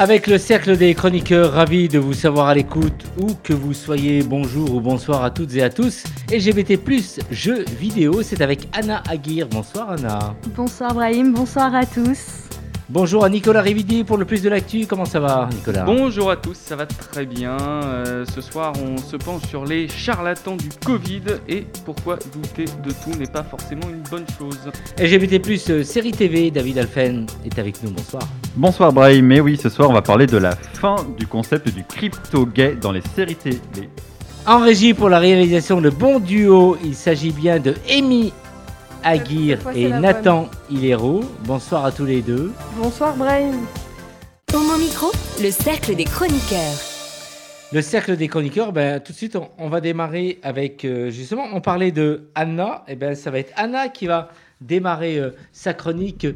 Avec le cercle des chroniqueurs, ravi de vous savoir à l'écoute, où que vous soyez, bonjour ou bonsoir à toutes et à tous. LGBT+, jeux vidéo, c'est avec Anna Aguirre. Bonsoir Anna. Bonsoir Brahim, bonsoir à tous. Bonjour à Nicolas Rividi pour le plus de l'actu. Comment ça va, Nicolas? Bonjour à tous, ça va très bien. Euh, ce soir, on se penche sur les charlatans du Covid et pourquoi douter de tout n'est pas forcément une bonne chose. LGBT, euh, série TV, David Alphen est avec nous. Bonsoir. Bonsoir, Brahim. Mais oui, ce soir, on va parler de la fin du concept du crypto-gay dans les séries TV. En régie pour la réalisation de bon duo, il s'agit bien de Amy Aguirre et Nathan Hilero. Bonsoir à tous les deux. Bonsoir Brian. Homo Micro, le cercle des chroniqueurs. Le cercle des chroniqueurs, ben, tout de suite, on, va démarrer avec, euh, justement, on parlait de Anna, et eh ben, ça va être Anna qui va démarrer euh, sa chronique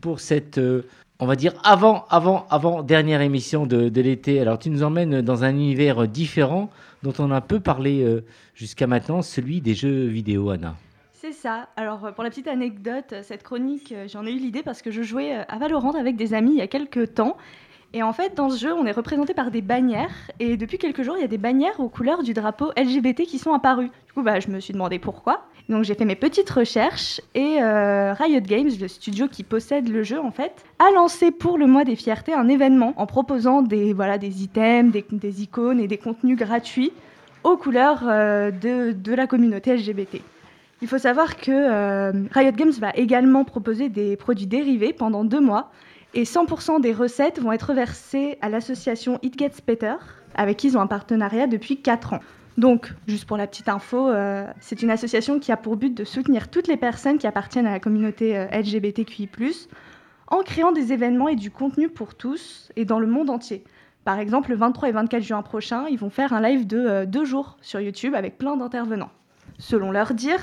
pour cette, euh, on va dire, avant, avant, avant dernière émission de, de l'été. Alors, tu nous emmènes dans un univers différent dont on a un peu parlé jusqu'à maintenant, celui des jeux vidéo, Anna. C'est ça. Alors, euh, pour la petite anecdote, euh, cette chronique, euh, j'en ai eu l'idée parce que je jouais à Valorant avec des amis il y a quelques temps. Et en fait, dans ce jeu, on est représenté par des bannières. Et depuis quelques jours, il y a des bannières aux couleurs du drapeau LGBT qui sont apparues. Du coup, bah, je me suis demandé pourquoi. Donc, j'ai fait mes petites recherches. Et Riot Games, le studio qui possède le jeu, en fait, a lancé pour le mois des fiertés un événement en proposant des, voilà, des items, des, icônes et des contenus gratuits aux couleurs de, de la communauté LGBT. Il faut savoir que euh, Riot Games va également proposer des produits dérivés pendant deux mois et 100% des recettes vont être versées à l'association It Gets Better, avec qui ils ont un partenariat depuis 4 ans. Donc, juste pour la petite info, euh, c'est une association qui a pour but de soutenir toutes les personnes qui appartiennent à la communauté euh, LGBTQI, en créant des événements et du contenu pour tous et dans le monde entier. Par exemple, le 23 et 24 juin prochain, ils vont faire un live de deux jours sur YouTube avec plein d'intervenants. Selon leur dire,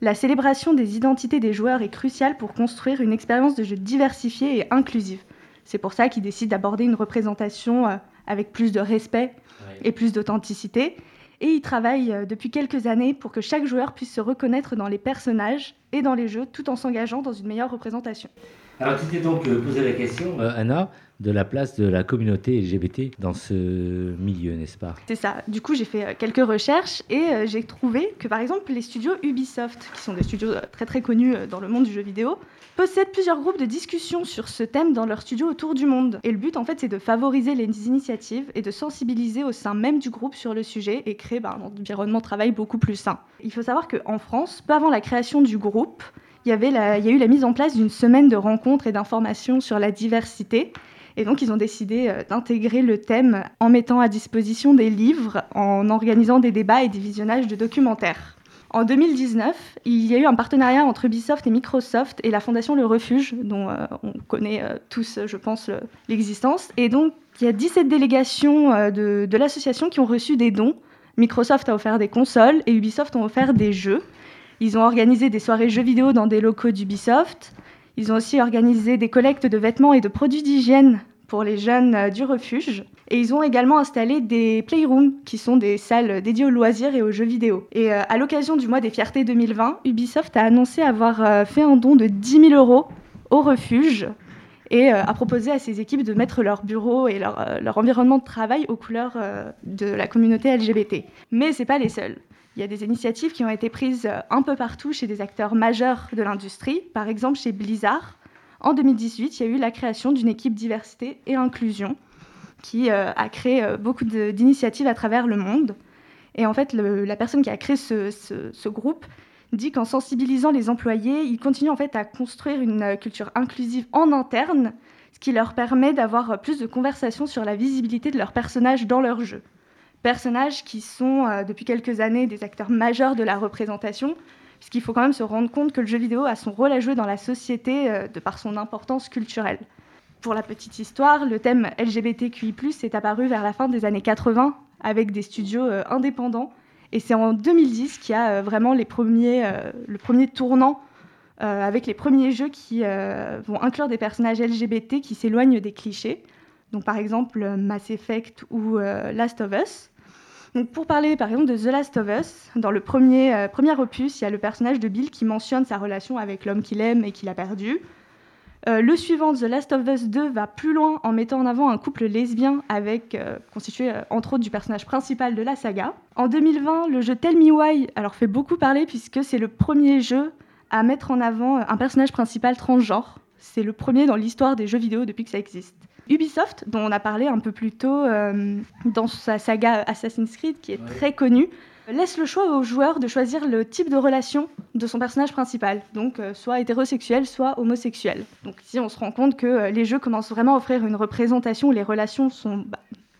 la célébration des identités des joueurs est cruciale pour construire une expérience de jeu diversifiée et inclusive. C'est pour ça qu'ils décident d'aborder une représentation euh, avec plus de respect et plus d'authenticité. Et ils travaillent euh, depuis quelques années pour que chaque joueur puisse se reconnaître dans les personnages et dans les jeux tout en s'engageant dans une meilleure représentation. Alors tu t'es donc euh, posé la question, Anna, de la place de la communauté LGBT dans ce milieu, n'est-ce pas? C'est ça. Du coup, j'ai fait euh, quelques recherches et euh, j'ai trouvé que, par exemple, les studios Ubisoft, qui sont des studios euh, très très connus dans le monde du jeu vidéo, possèdent plusieurs groupes de discussion sur ce thème dans leurs studios autour du monde. Et le but, en fait, c'est de favoriser les initiatives et de sensibiliser au sein même du groupe sur le sujet et créer bah, un environnement de travail beaucoup plus sain. Il faut savoir qu'en France, peu avant la création du groupe, il y, avait il y a eu la mise en place d'une semaine de rencontres et d'informations sur la diversité et donc, ils ont décidé euh, d'intégrer le thème en mettant à disposition des livres, en organisant des débats et des visionnages de documentaires. En 2019, il y a eu un partenariat entre Ubisoft et Microsoft et la fondation Le Refuge, dont euh, on connaît euh, tous, je pense, l'existence. Et donc, il y a 17 délégations de, de l'association qui ont reçu des dons. Microsoft a offert des consoles et Ubisoft ont offert des jeux. Ils ont organisé des soirées jeux vidéo dans des locaux d'Ubisoft. Ils ont aussi organisé des collectes de vêtements et de produits d'hygiène pour les jeunes euh, du refuge. Et ils ont également installé des playrooms, qui sont des salles dédiées aux loisirs et aux jeux vidéo. Et euh, à l'occasion du mois des fiertés 2020, Ubisoft a annoncé avoir euh, fait un don de 10 000 euros au refuge et a proposé à ses équipes de mettre leur bureau et leur, leur environnement de travail aux couleurs de la communauté LGBT. Mais ce n'est pas les seuls. Il y a des initiatives qui ont été prises euh, un peu partout chez des acteurs majeurs de l'industrie. Par exemple, chez Blizzard, en 2018, il y a eu la création d'une équipe diversité et inclusion qui euh, a créé euh, beaucoup d'initiatives à travers le monde. Et en fait, la personne qui a créé ce, groupe dit qu'en sensibilisant les employés, ils continuent en fait à construire une culture inclusive en interne, ce qui leur permet d'avoir plus de conversations sur la visibilité de leurs personnages dans leur jeu personnages qui sont euh, depuis quelques années des acteurs majeurs de la représentation, puisqu'il faut quand même se rendre compte que le jeu vidéo a son rôle à jouer dans la société euh, de par son importance culturelle. Pour la petite histoire, le thème LGBTQI+, est apparu vers la fin des années 80 avec des studios euh, indépendants Et c'est en 2010 qu'il y a vraiment le premier tournant avec les premiers jeux qui vont inclure des personnages LGBT qui s'éloignent des clichés. Donc par exemple Mass Effect ou Last of Us. Donc pour parler par exemple de The Last of Us, dans le premier, premier opus, il y a le personnage de Bill qui mentionne sa relation avec l'homme qu'il aime et qu'il a perdu. Euh, le suivant, The Last of Us 2, va plus loin en mettant en avant un couple lesbien avec, euh, constitué euh, entre autres du personnage principal de la saga. En 2020, le jeu Tell Me Why alors, fait beaucoup parler puisque c'est le premier jeu à mettre en avant un personnage principal transgenre. C'est le premier dans l'histoire des jeux vidéo depuis que ça existe. Ubisoft, dont on a parlé un peu plus tôt dans sa saga Assassin's Creed, qui est très connue, laisse le choix aux joueurs de choisir le type de relation de son personnage principal, donc euh, soit hétérosexuel, soit homosexuel. Donc ici, on se rend compte que euh, les jeux commencent vraiment à offrir une représentation où les relations sont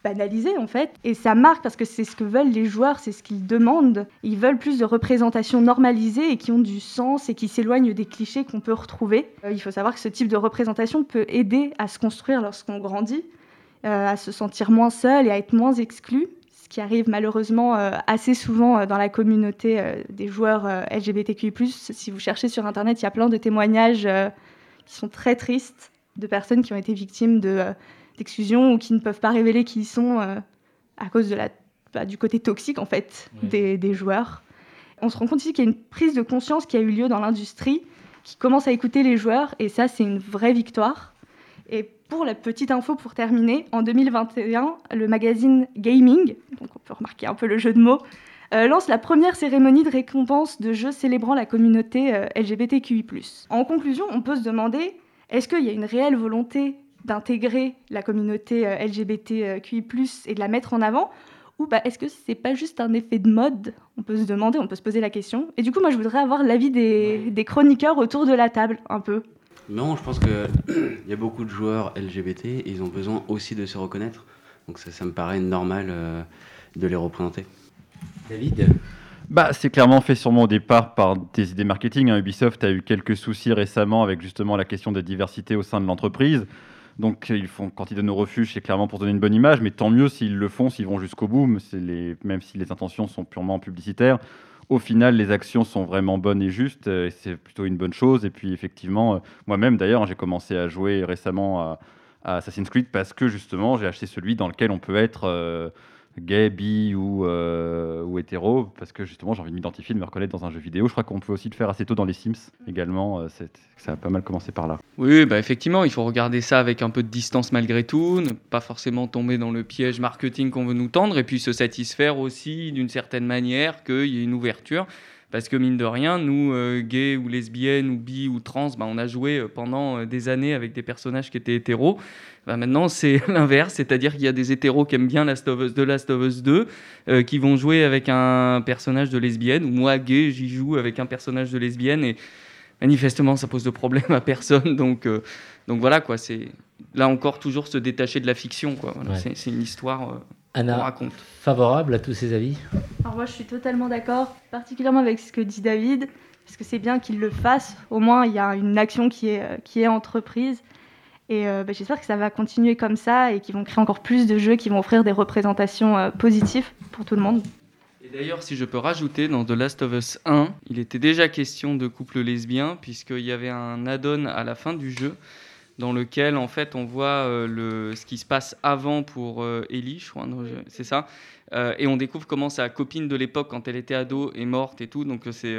banalisées en fait, et ça marque parce que c'est ce que veulent les joueurs, c'est ce qu'ils demandent. Ils veulent plus de représentations normalisées et qui ont du sens et qui s'éloignent des clichés qu'on peut retrouver. Euh, il faut savoir que ce type de représentation peut aider à se construire lorsqu'on grandit, à se sentir moins seul et à être moins exclu qui arrive malheureusement euh, assez souvent euh, dans la communauté euh, des joueurs LGBTQI. Si vous cherchez sur Internet, il y a plein de témoignages qui sont très tristes de personnes qui ont été victimes d'exclusion ou qui ne peuvent pas révéler qui ils sont à cause de la, bah, du côté toxique en fait des, des, joueurs. On se rend compte ici qu'il y a une prise de conscience qui a eu lieu dans l'industrie, qui commence à écouter les joueurs, et ça c'est une vraie victoire. Et pour la petite info pour terminer, en 2021, le magazine Gaming, donc on peut remarquer un peu le jeu de mots, euh, lance la première cérémonie de récompense de jeux célébrant la communauté euh, LGBTQI. En conclusion, on peut se demander est-ce qu'il y a une réelle volonté d'intégrer la communauté euh, LGBTQI et de la mettre en avant ou bah, est-ce que c'est pas juste un effet de mode? On peut se demander, on peut se poser la question. Et du coup, moi, je voudrais avoir l'avis des, des chroniqueurs autour de la table, un peu. Non, je pense qu'il y a beaucoup de joueurs LGBT et ils ont besoin aussi de se reconnaître. Donc ça, ça me paraît normal euh, de les représenter. David? Bah, c'est clairement fait sûrement au départ par des idées marketing. Hein. Ubisoft a eu quelques soucis récemment avec justement la question de diversité au sein de l'entreprise. Donc ils font, quand ils donnent au refuge, c'est clairement pour donner une bonne image, mais tant mieux s'ils le font, s'ils vont jusqu'au bout, même si les intentions sont purement publicitaires au final, les actions sont vraiment bonnes et justes, euh, et c'est plutôt une bonne chose. Et puis, effectivement, euh, moi-même, d'ailleurs, j'ai commencé à jouer récemment à, Assassin's Creed parce que, justement, j'ai acheté celui dans lequel on peut être euh, gay, bi ou, euh, ou hétéro, parce que justement j'ai envie de m'identifier, de me reconnaître dans un jeu vidéo. Je crois qu'on peut aussi le faire assez tôt dans les Sims également. Euh, ça a pas mal commencé par là. Oui, bah effectivement, il faut regarder ça avec un peu de distance malgré tout, ne pas forcément tomber dans le piège marketing qu'on veut nous tendre, et puis se satisfaire aussi d'une certaine manière qu'il y ait une ouverture. Parce que mine de rien, nous, euh, gays ou lesbiennes ou bi ou trans, bah, on a joué euh, pendant euh, des années avec des personnages qui étaient hétéros. Bah, maintenant, c'est l'inverse, c'est-à-dire qu'il y a des hétéros qui aiment bien Last of Us 2, Last of Us 2, qui vont jouer avec un personnage de lesbienne. Ou moi, gay, j'y joue avec un personnage de lesbienne. Et manifestement, ça pose de problème à personne. Donc, donc voilà, quoi. C'est là encore toujours se détacher de la fiction. Quoi. C'est une histoire. Anna, raconte. favorable à tous ces avis? Alors moi, je suis totalement d'accord, particulièrement avec ce que dit David, parce que c'est bien qu'il le fasse. Au moins, il y a une action qui est, euh, qui est entreprise. Et euh, bah, j'espère que ça va continuer comme ça et qu'ils vont créer encore plus de jeux qui vont offrir des représentations euh, positives pour tout le monde. Et d'ailleurs, si je peux rajouter, dans The Last of Us 1, il était déjà question de couple lesbien, puisqu'il y avait un add-on à la fin du jeu dans lequel en fait on voit euh, le, ce qui se passe avant pour euh, Ellie, je crois, c'est ça, euh, et on découvre comment sa copine de l'époque quand elle était ado est morte et tout, donc c'est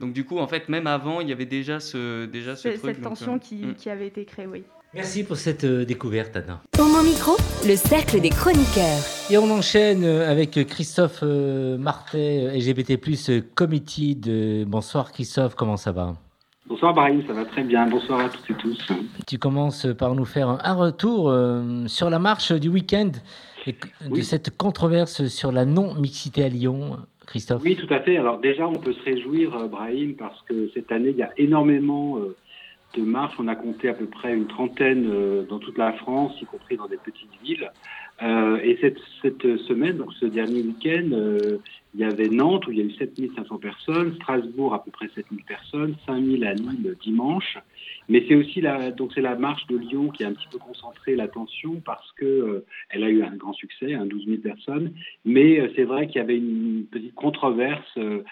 donc du coup en fait même avant il y avait déjà ce déjà ce truc, cette tension qui, hmm. qui, avait été créée, oui. Merci pour cette découverte, Anna. Pour mon micro, le cercle des chroniqueurs. Et on enchaîne avec Christophe Martet, LGBT+, Committee. De... Bonsoir Christophe, comment ça va? Bonsoir Brahim, ça va très bien. Bonsoir à toutes et tous. Tu commences par nous faire un retour euh, sur la marche du week-end et de cette controverse sur la non-mixité à Lyon, Christophe. Oui, tout à fait. Alors déjà, on peut se réjouir, euh, Brahim, parce que cette année, il y a énormément euh, de marches. On a compté à peu près une trentaine dans toute la France, y compris dans des petites villes. Et cette, cette, semaine, donc ce dernier week-end, il y avait Nantes où il y a eu 7500 personnes, Strasbourg à peu près 7000 personnes, 5000 à Lille dimanche. Mais c'est aussi la, donc c'est la marche de Lyon qui a un petit peu concentré l'attention parce que euh, elle a eu un grand succès, hein, 12 000 personnes. Mais euh, c'est vrai qu'il y avait une petite controverse, euh,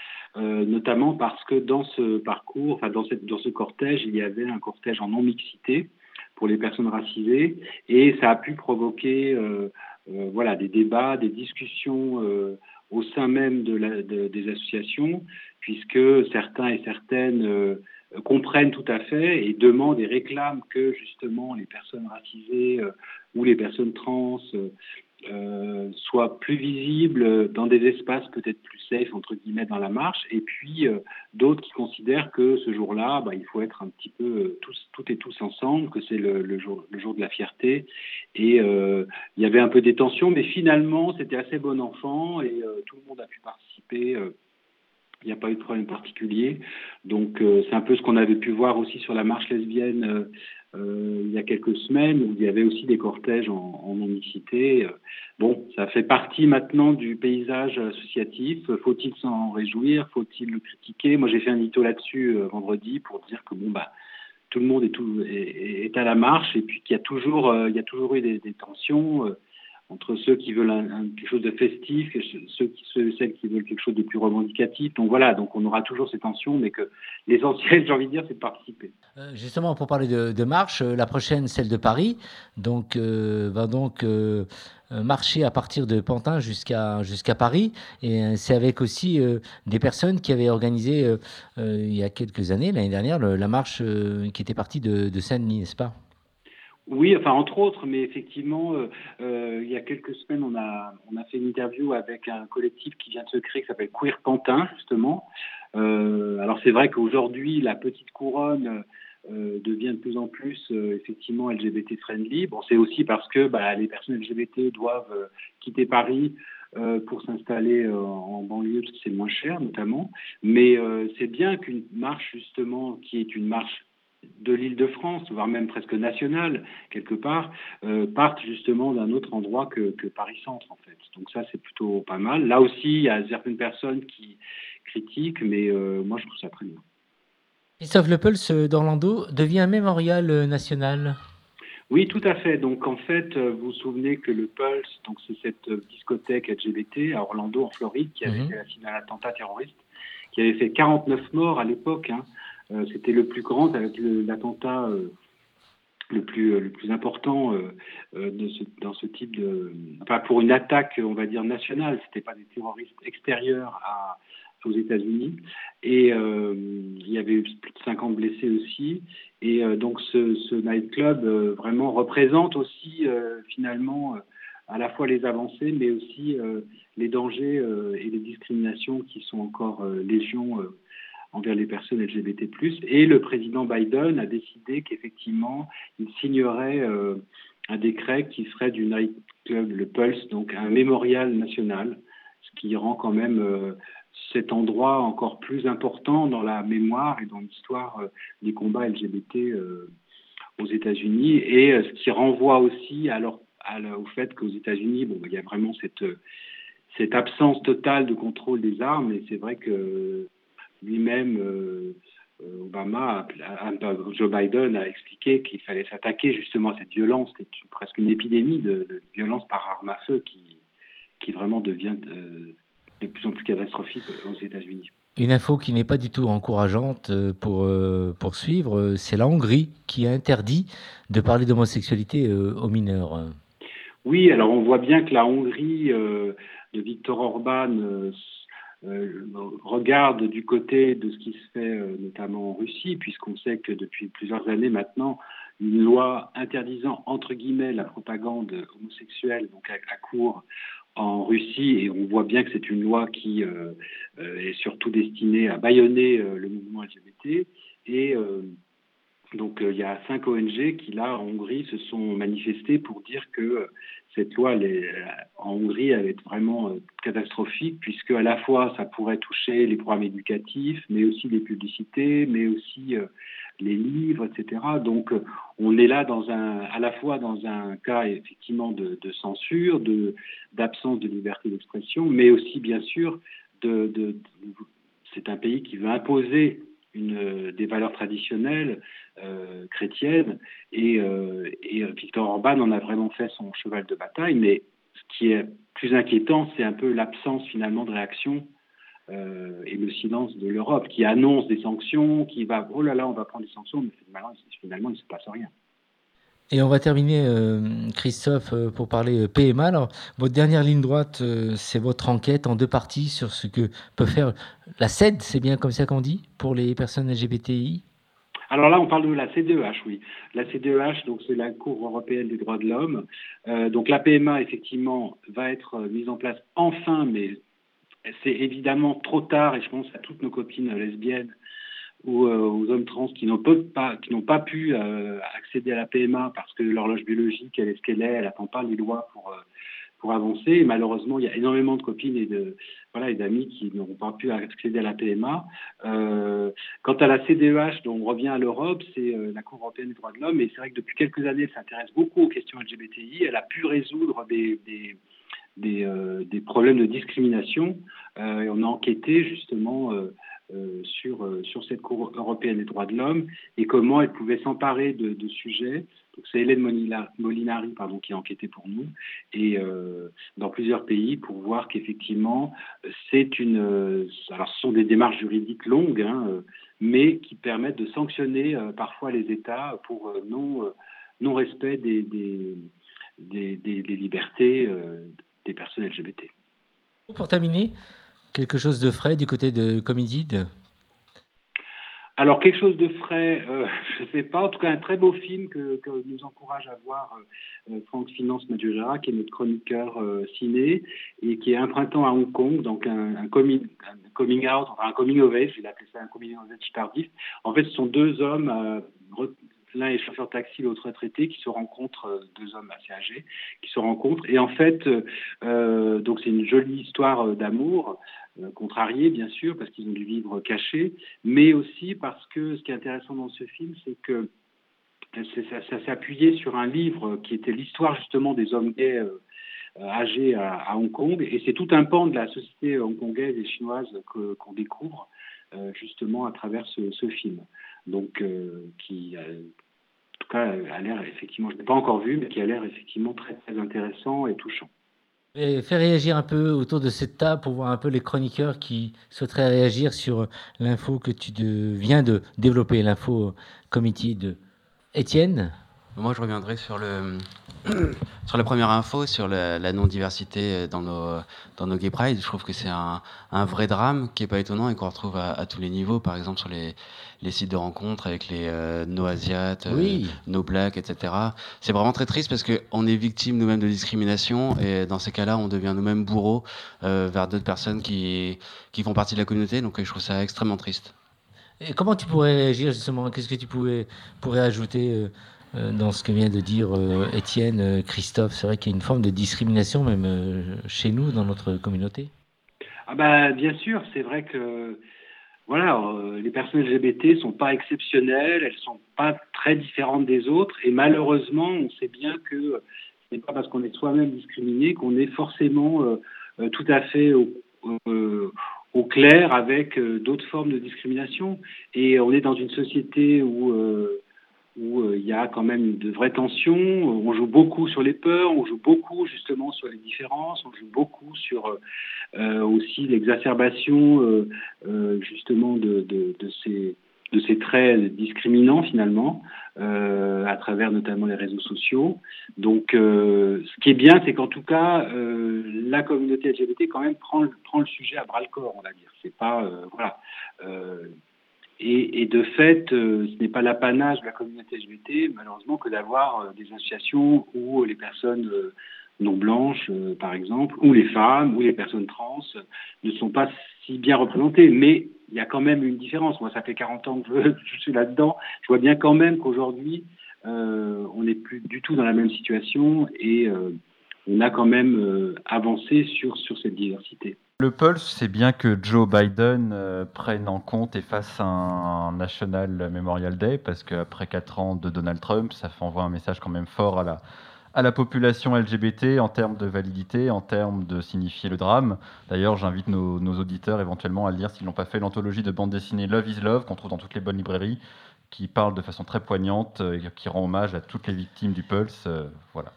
notamment parce que dans ce parcours, enfin dans, cette, dans ce cortège, il y avait un cortège en non mixité pour les personnes racisées et ça a pu provoquer voilà des débats, des discussions au sein même des associations, puisque certains et certaines comprennent tout à fait et demandent et réclament que justement les personnes racisées euh, ou les personnes trans euh, soient plus visibles dans des espaces peut-être plus safe entre guillemets dans la marche. Et puis euh, d'autres qui considèrent que ce jour-là bah, il faut être un petit peu tous toutes et tous ensemble que c'est le, le, jour le jour de la fierté. Et il y avait un peu des tensions mais finalement c'était assez bon enfant et tout le monde a pu participer il n'y a pas eu de problème particulier. Donc euh, c'est un peu ce qu'on avait pu voir aussi sur la marche lesbienne euh, euh, il y a quelques semaines, où il y avait aussi des cortèges en, en. Bon, ça fait partie maintenant du paysage associatif. Faut-il s'en réjouir? Faut-il le critiquer? Moi j'ai fait un édito là-dessus vendredi pour dire que bon bah tout le monde est, tout, est, est à la marche et puis qu'il y a toujours il y a toujours eu des, des tensions entre ceux qui veulent quelque chose de festif ceux, qui, ceux, celles qui veulent quelque chose de plus revendicatif. Donc voilà, donc on aura toujours ces tensions, mais que l'essentiel, j'ai envie de dire, c'est de participer. Euh, justement, pour parler de, marche, euh, la prochaine, celle de Paris, donc euh, va donc marcher à partir de Pantin jusqu'à jusqu'à Paris, et c'est avec aussi des personnes qui avaient organisé il y a quelques années, l'année dernière, la marche qui était partie de, de Saint-Denis, n'est-ce pas? Oui, enfin entre autres, mais effectivement, euh, euh, il y a quelques semaines, on a, on a fait une interview avec un collectif qui vient de se créer, qui s'appelle Queer Pantin, justement. Euh, alors c'est vrai qu'aujourd'hui, la petite couronne devient de plus en plus effectivement LGBT friendly. Bon, c'est aussi parce que bah, les personnes LGBT doivent quitter Paris pour s'installer en banlieue parce que c'est moins cher, notamment. Mais c'est bien qu'une marche justement qui est une marche de l'île de France, voire même presque nationale, quelque part, euh, partent justement d'un autre endroit que, que Paris-Centre, en fait. Donc ça, c'est plutôt pas mal. Là aussi, il y a certaines personnes qui critiquent, mais euh, moi, je trouve ça très bien. Christophe Lepels d'Orlando devient un mémorial euh, national oui, tout à fait. Donc, en fait, euh, vous vous souvenez que le Pulse, donc c'est cette discothèque LGBT à Orlando, en Floride, qui avait mmh. fait un attentat terroriste, qui avait fait 49 morts à l'époque. Hein. Euh, c'était le plus grand avec l'attentat euh, le plus le plus important euh, dans ce type de enfin pour une attaque on va dire nationale. C'était pas des terroristes extérieurs aux États-Unis. Et euh, il y avait eu plus de 50 blessés aussi. Et euh, donc ce, ce nightclub euh, vraiment représente aussi finalement à la fois les avancées mais aussi les dangers et les discriminations qui sont encore légion envers les personnes LGBT+. Et le président Biden a décidé qu'effectivement, il signerait euh, un décret qui ferait du nightclub, le Pulse, donc un mémorial national, ce qui rend quand même euh, cet endroit encore plus important dans la mémoire et dans l'histoire euh, des combats LGBT aux États-Unis, et ce qui renvoie aussi à, au fait qu'aux États-Unis, bon, il y a vraiment cette, cette absence totale de contrôle des armes, et c'est vrai que lui-même, euh, euh, Obama, Joe Biden a expliqué qu'il fallait s'attaquer justement à cette violence, qui est presque une épidémie de, de violence par arme à feu qui, qui vraiment devient de, de plus en plus catastrophique aux États-Unis. Une info qui n'est pas du tout encourageante euh, pour poursuivre, c'est la Hongrie qui a interdit de parler d'homosexualité aux mineurs. Oui, alors on voit bien que la Hongrie de Viktor Orban regarde du côté de ce qui se fait euh, notamment en Russie, puisqu'on sait que depuis plusieurs années maintenant, une loi interdisant entre guillemets la propagande homosexuelle donc à, à court en Russie et on voit bien que c'est une loi qui euh, euh est surtout destinée à bâillonner euh, le mouvement LGBT et euh, Donc il y a cinq ONG qui, là, en Hongrie, se sont manifestés pour dire que cette loi en Hongrie elle est vraiment catastrophique, puisque à la fois ça pourrait toucher les programmes éducatifs, mais aussi les publicités, mais aussi les livres, etc. Donc, euh, on est là à la fois dans un cas effectivement de, censure, de d'absence de liberté d'expression, mais aussi bien sûr c'est un pays qui veut imposer une, des valeurs traditionnelles euh, chrétiennes et, euh, Victor Orban en a vraiment fait son cheval de bataille. Mais ce qui est plus inquiétant, c'est un peu l'absence finalement de réaction euh, et le silence de l'Europe qui annonce des sanctions, qui va oh là là, on va prendre des sanctions, mais finalement, finalement il ne se passe rien. Et on va terminer, euh, Christophe, euh, pour parler PMA. Alors, votre dernière ligne droite, c'est votre enquête en deux parties sur ce que peut faire la CED, c'est bien comme ça qu'on dit, pour les personnes LGBTI alors là, on parle de la CDEH, oui. La CDEH, donc c'est la Cour européenne des droits de l'homme. donc la PMA, effectivement, va être mise en place enfin, mais c'est évidemment trop tard, et je pense à toutes nos copines lesbiennes ou euh, aux hommes trans qui n'ont pas, pu euh, accéder à la PMA parce que l'horloge biologique, elle est ce qu'elle est, elle n'attend pas les lois pour, euh, pour avancer. Et malheureusement, il y a énormément de copines et de voilà et d'amis qui n'auront pas pu accéder à la PMA. quant à la CDEH, dont on revient à l'Europe, c'est la Cour européenne des droits de l'homme. Et c'est vrai que depuis quelques années, elle s'intéresse beaucoup aux questions LGBTI. Elle a pu résoudre des, des des, euh, des problèmes de discrimination. Euh, et on a enquêté justement euh, sur, sur cette Cour européenne des droits de l'homme et comment elle pouvait s'emparer de, sujets. C'est Hélène Molinari pardon, qui a enquêté pour nous et dans plusieurs pays pour voir qu'effectivement c'est une. alors ce sont des démarches juridiques longues, hein, mais qui permettent de sanctionner parfois les États pour non non respect des, des libertés des personnes LGBT. Pour terminer, quelque chose de frais du côté de Comidid alors, quelque chose de frais, euh, je ne sais pas. En tout cas, un très beau film que, nous encourage à voir euh, euh, Franck Finance Madjugera, qui est notre chroniqueur ciné, et qui est un printemps à Hong Kong, donc un, coming, coming, out, enfin un coming of age, il appelé ça un coming of age tardif. En fait, ce sont deux hommes l'un est chauffeur taxi, l'autre retraité, qui se rencontrent, euh, deux hommes assez âgés, qui se rencontrent. Et en fait, euh, donc c'est une jolie histoire euh, d'amour, contrariée bien sûr, parce qu'ils ont dû vivre cachés, mais aussi parce que ce qui est intéressant dans ce film, c'est que ça, ça s'est appuyé sur un livre qui était l'histoire justement des hommes gays âgés à, Hong Kong, et c'est tout un pan de la société hongkongaise et chinoise qu'on découvre justement à travers ce film donc euh, qui, en tout cas, a l'air effectivement, je n'ai pas encore vu, mais qui a l'air effectivement très, très intéressant et touchant. Et faire réagir un peu autour de cette table pour voir un peu les chroniqueurs qui souhaiteraient réagir sur l'info que tu viens de développer, l'info committee de Étienne. Moi, je reviendrai sur le, sur la première info, sur la, non-diversité dans nos, dans nos gay pride. Je trouve que c'est un, un, vrai drame qui est pas étonnant et qu'on retrouve à, tous les niveaux. Par exemple, sur les, les sites de rencontres avec les euh, no asiates, euh, no black, etc. C'est vraiment très triste parce qu'on est victime nous-mêmes de discrimination et dans ces cas-là, on devient nous-mêmes bourreaux euh, vers d'autres personnes qui, qui font partie de la communauté. Donc, je trouve ça extrêmement triste. Et comment tu pourrais réagir justement? Qu'est-ce que tu pouvais, pourrais ajouter euh, dans ce que vient de dire euh, Étienne, euh, Christophe. C'est vrai qu'il y a une forme de discrimination même chez nous, dans notre communauté. Ah bah, bien sûr, c'est vrai que voilà, les personnes LGBT sont pas exceptionnelles, elles sont pas très différentes des autres, et malheureusement, on sait bien que ce n'est pas parce qu'on est soi-même discriminé qu'on est forcément tout à fait au clair avec d'autres formes de discrimination. Et on est dans une société où où euh, il y a quand même de vraies tensions. On joue beaucoup sur les peurs, on joue beaucoup justement sur les différences, on joue beaucoup sur euh, aussi l'exacerbation euh, justement de, de, ces de ces traits discriminants finalement, euh, à travers notamment les réseaux sociaux. Donc, euh, ce qui est bien, c'est qu'en tout cas, euh, la communauté LGBT quand même prend, prend le sujet à bras le corps, on va dire. C'est pas voilà. Et, et, de fait, euh, ce n'est pas l'apanage de la communauté LGBT, malheureusement, que d'avoir euh, des associations où les personnes euh, non blanches, par exemple, ou les femmes, ou les personnes trans ne sont pas si bien représentées. Mais il y a quand même une différence. Moi, ça fait 40 ans que je, suis là-dedans. Je vois bien quand même qu'aujourd'hui, euh, on n'est plus du tout dans la même situation et euh, on a quand même euh, avancé sur, sur cette diversité. Le pulse, c'est bien que Joe Biden prenne en compte et fasse un, National Memorial Day, parce qu'après 4 ans de Donald Trump, ça envoie un message quand même fort à la, à la population LGBT en termes de validité, en termes de signifier le drame. D'ailleurs, j'invite nos, auditeurs éventuellement à lire, s'ils n'ont pas fait, l'anthologie de bande dessinée Love is Love, qu'on trouve dans toutes les bonnes librairies, qui parle de façon très poignante euh, et qui rend hommage à toutes les victimes du Pulse. Euh, voilà.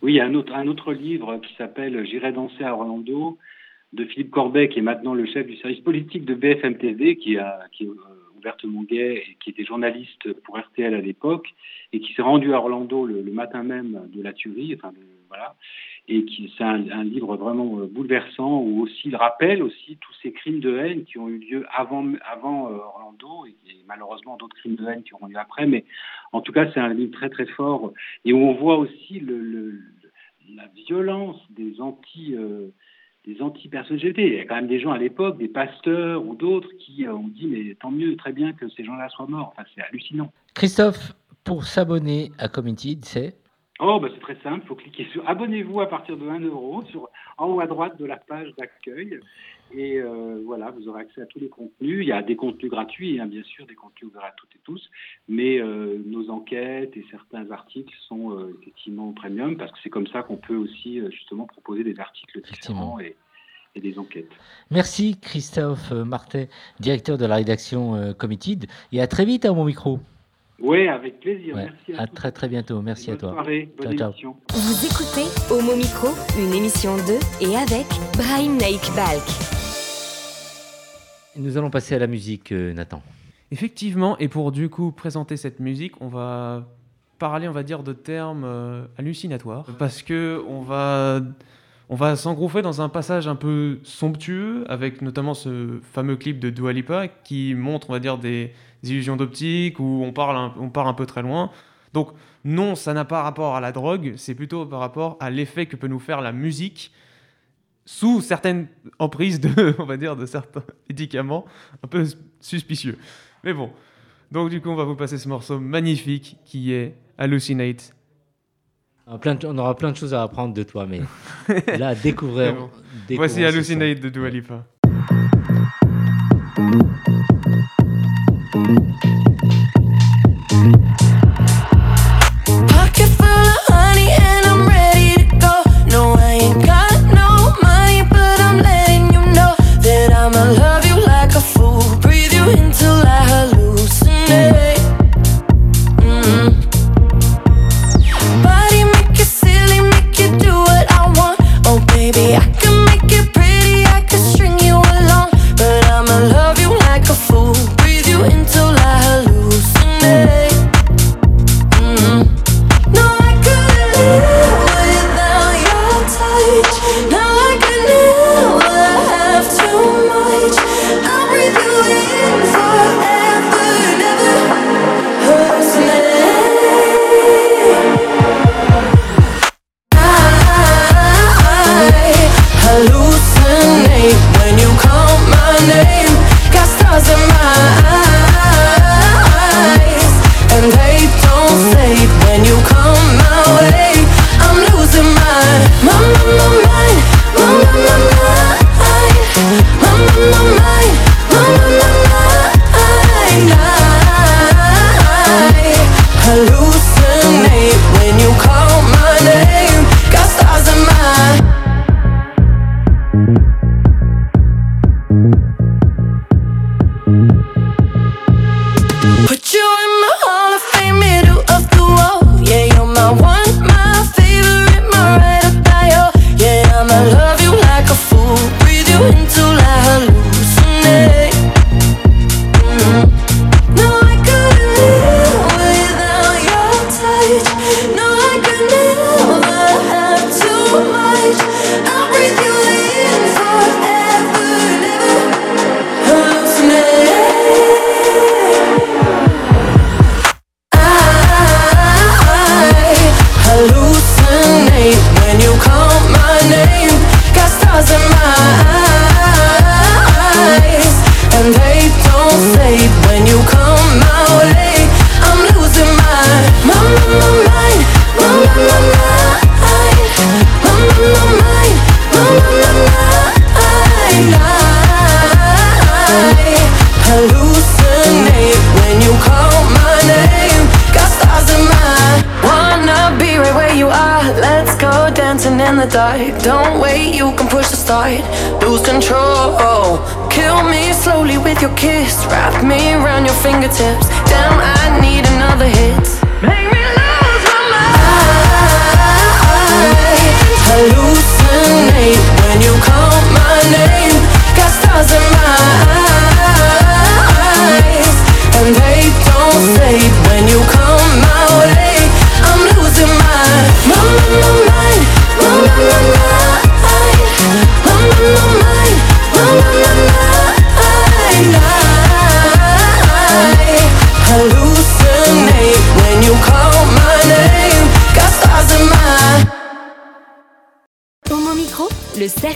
Oui, il y a un autre, un autre livre qui s'appelle J'irai danser à Orlando de Philippe Corbet, qui est maintenant le chef du service politique de BFM TV, qui, a, qui euh, ouvertement gay et qui était journaliste pour RTL à l'époque et qui s'est rendu à Orlando le, matin même de la tuerie, enfin voilà, et qui c'est un, livre vraiment euh, bouleversant où aussi il rappelle aussi tous ces crimes de haine qui ont eu lieu avant avant euh, Orlando et, malheureusement d'autres crimes de haine qui auront lieu après, mais en tout cas c'est un livre très très fort et où on voit aussi le, la violence des anti euh, des anti-personnes Il y a quand même des gens à l'époque, des pasteurs ou d'autres, qui euh, ont dit mais tant mieux, très bien que ces gens-là soient morts. Enfin, c'est hallucinant. Christophe, pour s'abonner à Committed, c'est Oh, bah c'est très simple, il faut cliquer sur Abonnez-vous à partir de 1 euro sur, en haut à droite de la page d'accueil. Et euh, voilà, vous aurez accès à tous les contenus. Il y a des contenus gratuits, hein, bien sûr, des contenus ouverts à toutes et tous. Mais euh, nos enquêtes et certains articles sont euh, effectivement premium parce que c'est comme ça qu'on peut aussi justement proposer des articles différents et, et, des enquêtes. Merci Christophe Martin, directeur de la rédaction Committed. Et à très vite à mon micro. Oui, avec plaisir. Merci à, très très bientôt. Merci à toi. Soirée, bonne ciao, ciao. Vous écoutez Homo Micro, une émission de et avec Brahim Naik Balk. Nous allons passer à la musique, euh, Nathan. Effectivement, et pour du coup présenter cette musique, on va parler, on va dire, de termes euh, hallucinatoires, parce que on va on va s'engrouper dans un passage un peu somptueux, avec notamment ce fameux clip de Dua Lipa qui montre, on va dire, des illusions d'optique, où on, parle on part un peu très loin. Donc non, ça n'a pas rapport à la drogue, c'est plutôt par rapport à l'effet que peut nous faire la musique sous certaines emprises de, on va dire, de certains médicaments un peu suspicieux. Mais bon, donc du coup, on va vous passer ce morceau magnifique qui est Hallucinate. on aura plein de choses à apprendre de toi, mais là, découvrez. Voici Hallucinate de Dua Lipa. die.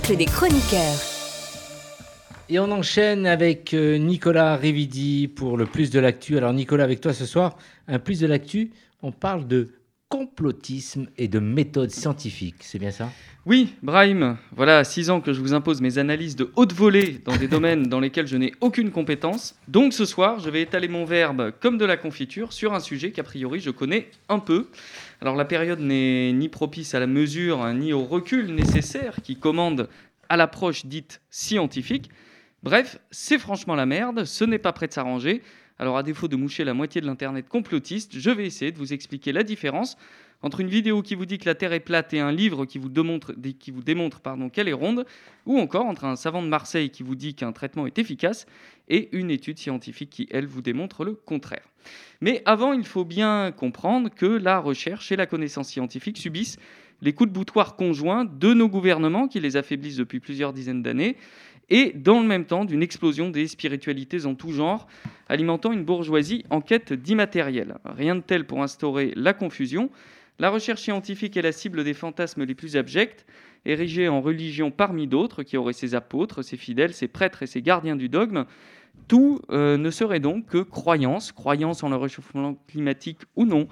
Cercle des chroniqueurs. Et on enchaîne avec euh, Nicolas Rividi pour le plus de l'actu. Alors Nicolas, avec toi ce soir, un plus de l'actu, on parle de complotisme et de méthode scientifique. C'est bien ça? Oui, Brahim, voilà six ans que je vous impose mes analyses de haute volée dans des domaines dans lesquels je n'ai aucune compétence. Donc ce soir, je vais étaler mon verbe comme de la confiture sur un sujet qu'a priori je connais un peu. Alors la période n'est ni propice à la mesure ni au recul nécessaire qui commande à l'approche dite scientifique. Bref, c'est franchement la merde, ce n'est pas prêt de s'arranger. Alors à défaut de moucher la moitié de l'internet complotiste, je vais essayer de vous expliquer la différence entre une vidéo qui vous dit que la Terre est plate et un livre qui vous démontre, qui vous démontre pardon, qu'elle est ronde, ou encore entre un savant de Marseille qui vous dit qu'un traitement est efficace et une étude scientifique qui, elle, vous démontre le contraire. Mais avant, il faut bien comprendre que la recherche et la connaissance scientifique subissent les coups de boutoir conjoints de nos gouvernements qui les affaiblissent depuis plusieurs dizaines d'années, et dans le même temps d'une explosion des spiritualités en tout genre, alimentant une bourgeoisie en quête d'immatériel. Rien de tel pour instaurer la confusion. La recherche scientifique est la cible des fantasmes les plus abjects, érigée en religion parmi d'autres, qui auraient ses apôtres, ses fidèles, ses prêtres et ses gardiens du dogme. Tout euh, ne serait donc que croyance, croyance en le réchauffement climatique ou non,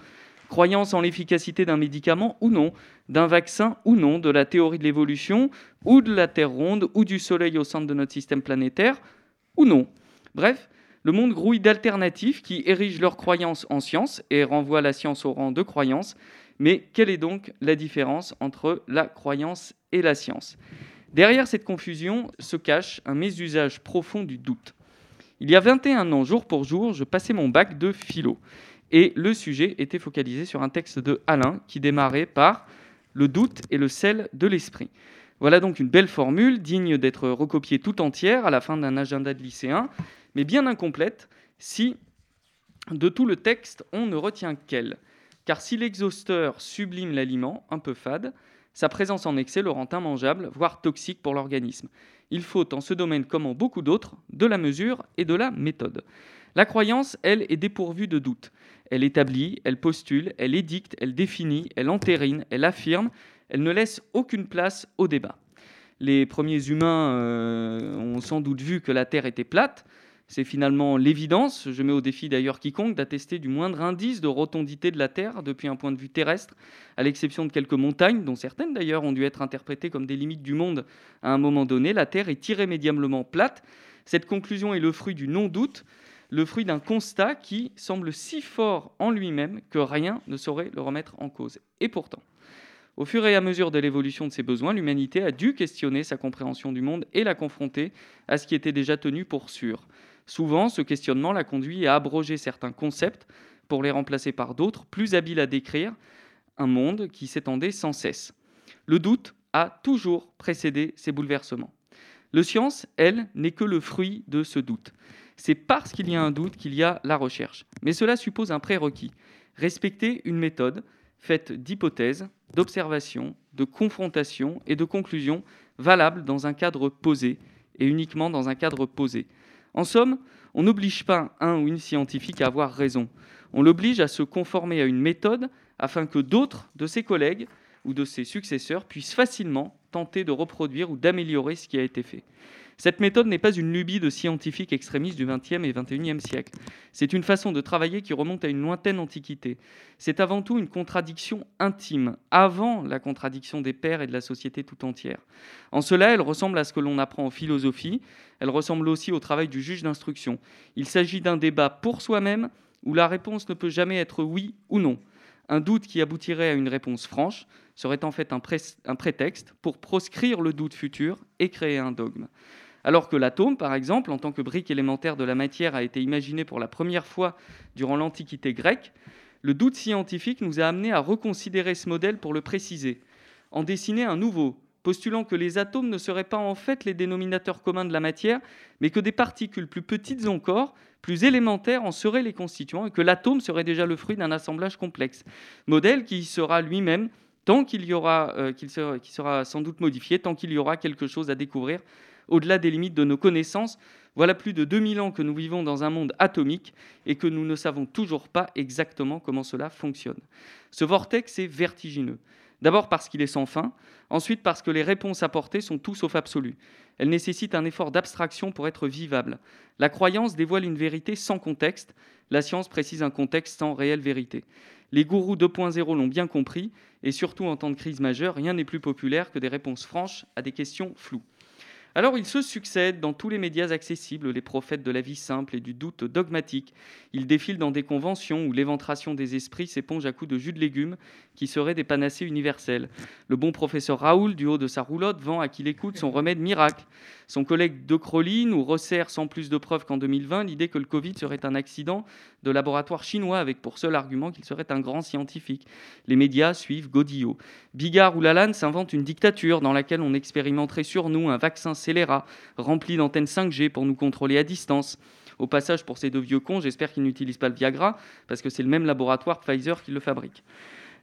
croyance en l'efficacité d'un médicament ou non, d'un vaccin ou non, de la théorie de l'évolution ou de la Terre ronde ou du Soleil au centre de notre système planétaire ou non. Bref, le monde grouille d'alternatifs qui érigent leurs croyances en science et renvoient la science au rang de croyance. Mais quelle est donc la différence entre la croyance et la science? Derrière cette confusion se cache un mésusage profond du doute. Il y a 21 ans, jour pour jour, je passais mon bac de philo. Et le sujet était focalisé sur un texte de Alain qui démarrait par Le doute est le sel de l'esprit. Voilà donc une belle formule, digne d'être recopiée tout entière à la fin d'un agenda de lycéen, mais bien incomplète si de tout le texte on ne retient qu'elle. Car si l'exhausteur sublime l'aliment, un peu fade, sa présence en excès le rend immangeable, voire toxique pour l'organisme. Il faut, en ce domaine comme en beaucoup d'autres, de la mesure et de la méthode. La croyance, elle, est dépourvue de doute. Elle établit, elle postule, elle édicte, elle définit, elle entérine, elle affirme, elle ne laisse aucune place au débat. Les premiers humains euh, ont sans doute vu que la Terre était plate. C'est finalement l'évidence, je mets au défi d'ailleurs quiconque, d'attester du moindre indice de rotondité de la Terre depuis un point de vue terrestre, à l'exception de quelques montagnes, dont certaines d'ailleurs ont dû être interprétées comme des limites du monde à un moment donné. La Terre est irrémédiablement plate. Cette conclusion est le fruit du non-doute, le fruit d'un constat qui semble si fort en lui-même que rien ne saurait le remettre en cause. Et pourtant, au fur et à mesure de l'évolution de ses besoins, l'humanité a dû questionner sa compréhension du monde et la confronter à ce qui était déjà tenu pour sûr. Souvent, ce questionnement l'a conduit à abroger certains concepts pour les remplacer par d'autres, plus habiles à décrire un monde qui s'étendait sans cesse. Le doute a toujours précédé ces bouleversements. Le science, elle, n'est que le fruit de ce doute. C'est parce qu'il y a un doute qu'il y a la recherche. Mais cela suppose un prérequis. Respecter une méthode faite d'hypothèses, d'observations, de confrontations et de conclusions valables dans un cadre posé et uniquement dans un cadre posé. En somme, on n'oblige pas un ou une scientifique à avoir raison. On l'oblige à se conformer à une méthode afin que d'autres de ses collègues ou de ses successeurs puissent facilement tenter de reproduire ou d'améliorer ce qui a été fait. Cette méthode n'est pas une lubie de scientifiques extrémistes du XXe et XXIe siècle. C'est une façon de travailler qui remonte à une lointaine antiquité. C'est avant tout une contradiction intime, avant la contradiction des pères et de la société tout entière. En cela, elle ressemble à ce que l'on apprend en philosophie, elle ressemble aussi au travail du juge d'instruction. Il s'agit d'un débat pour soi-même où la réponse ne peut jamais être oui ou non. Un doute qui aboutirait à une réponse franche serait en fait un, pré- un prétexte pour proscrire le doute futur et créer un dogme. Alors que l'atome, par exemple, en tant que brique élémentaire de la matière, a été imaginé pour la première fois durant l'Antiquité grecque, le doute scientifique nous a amené à reconsidérer ce modèle pour le préciser, en dessiner un nouveau, postulant que les atomes ne seraient pas en fait les dénominateurs communs de la matière, mais que des particules plus petites encore, plus élémentaires, en seraient les constituants, et que l'atome serait déjà le fruit d'un assemblage complexe. Modèle qui sera lui-même, tant qu'il y aura, euh, qui sera sans doute modifié, tant qu'il y aura quelque chose à découvrir au-delà des limites de nos connaissances. Voilà plus de 2000 ans que nous vivons dans un monde atomique et que nous ne savons toujours pas exactement comment cela fonctionne. Ce vortex est vertigineux. D'abord parce qu'il est sans fin, ensuite parce que les réponses apportées sont tout sauf absolues. Elles nécessitent un effort d'abstraction pour être vivables. La croyance dévoile une vérité sans contexte, la science précise un contexte sans réelle vérité. Les gourous 2.0 l'ont bien compris, et surtout en temps de crise majeure, rien n'est plus populaire que des réponses franches à des questions floues. Alors ils se succèdent dans tous les médias accessibles, les prophètes de la vie simple et du doute dogmatique. Ils défilent dans des conventions où l'éventration des esprits s'éponge à coups de jus de légumes qui seraient des panacées universelles. Le bon professeur Raoul, du haut de sa roulotte, vend à qui l'écoute son remède miracle. Son collègue De Crolly nous resserre sans plus de preuves qu'en 2020 l'idée que le Covid serait un accident de laboratoire chinois avec pour seul argument qu'il serait un grand scientifique. Les médias suivent Godillot. Bigard ou Lalanne s'inventent une dictature dans laquelle on expérimenterait sur nous un vaccin scélérat rempli d'antennes 5G pour nous contrôler à distance. Au passage, pour ces deux vieux cons, j'espère qu'ils n'utilisent pas le Viagra, parce que c'est le même laboratoire Pfizer qui le fabrique.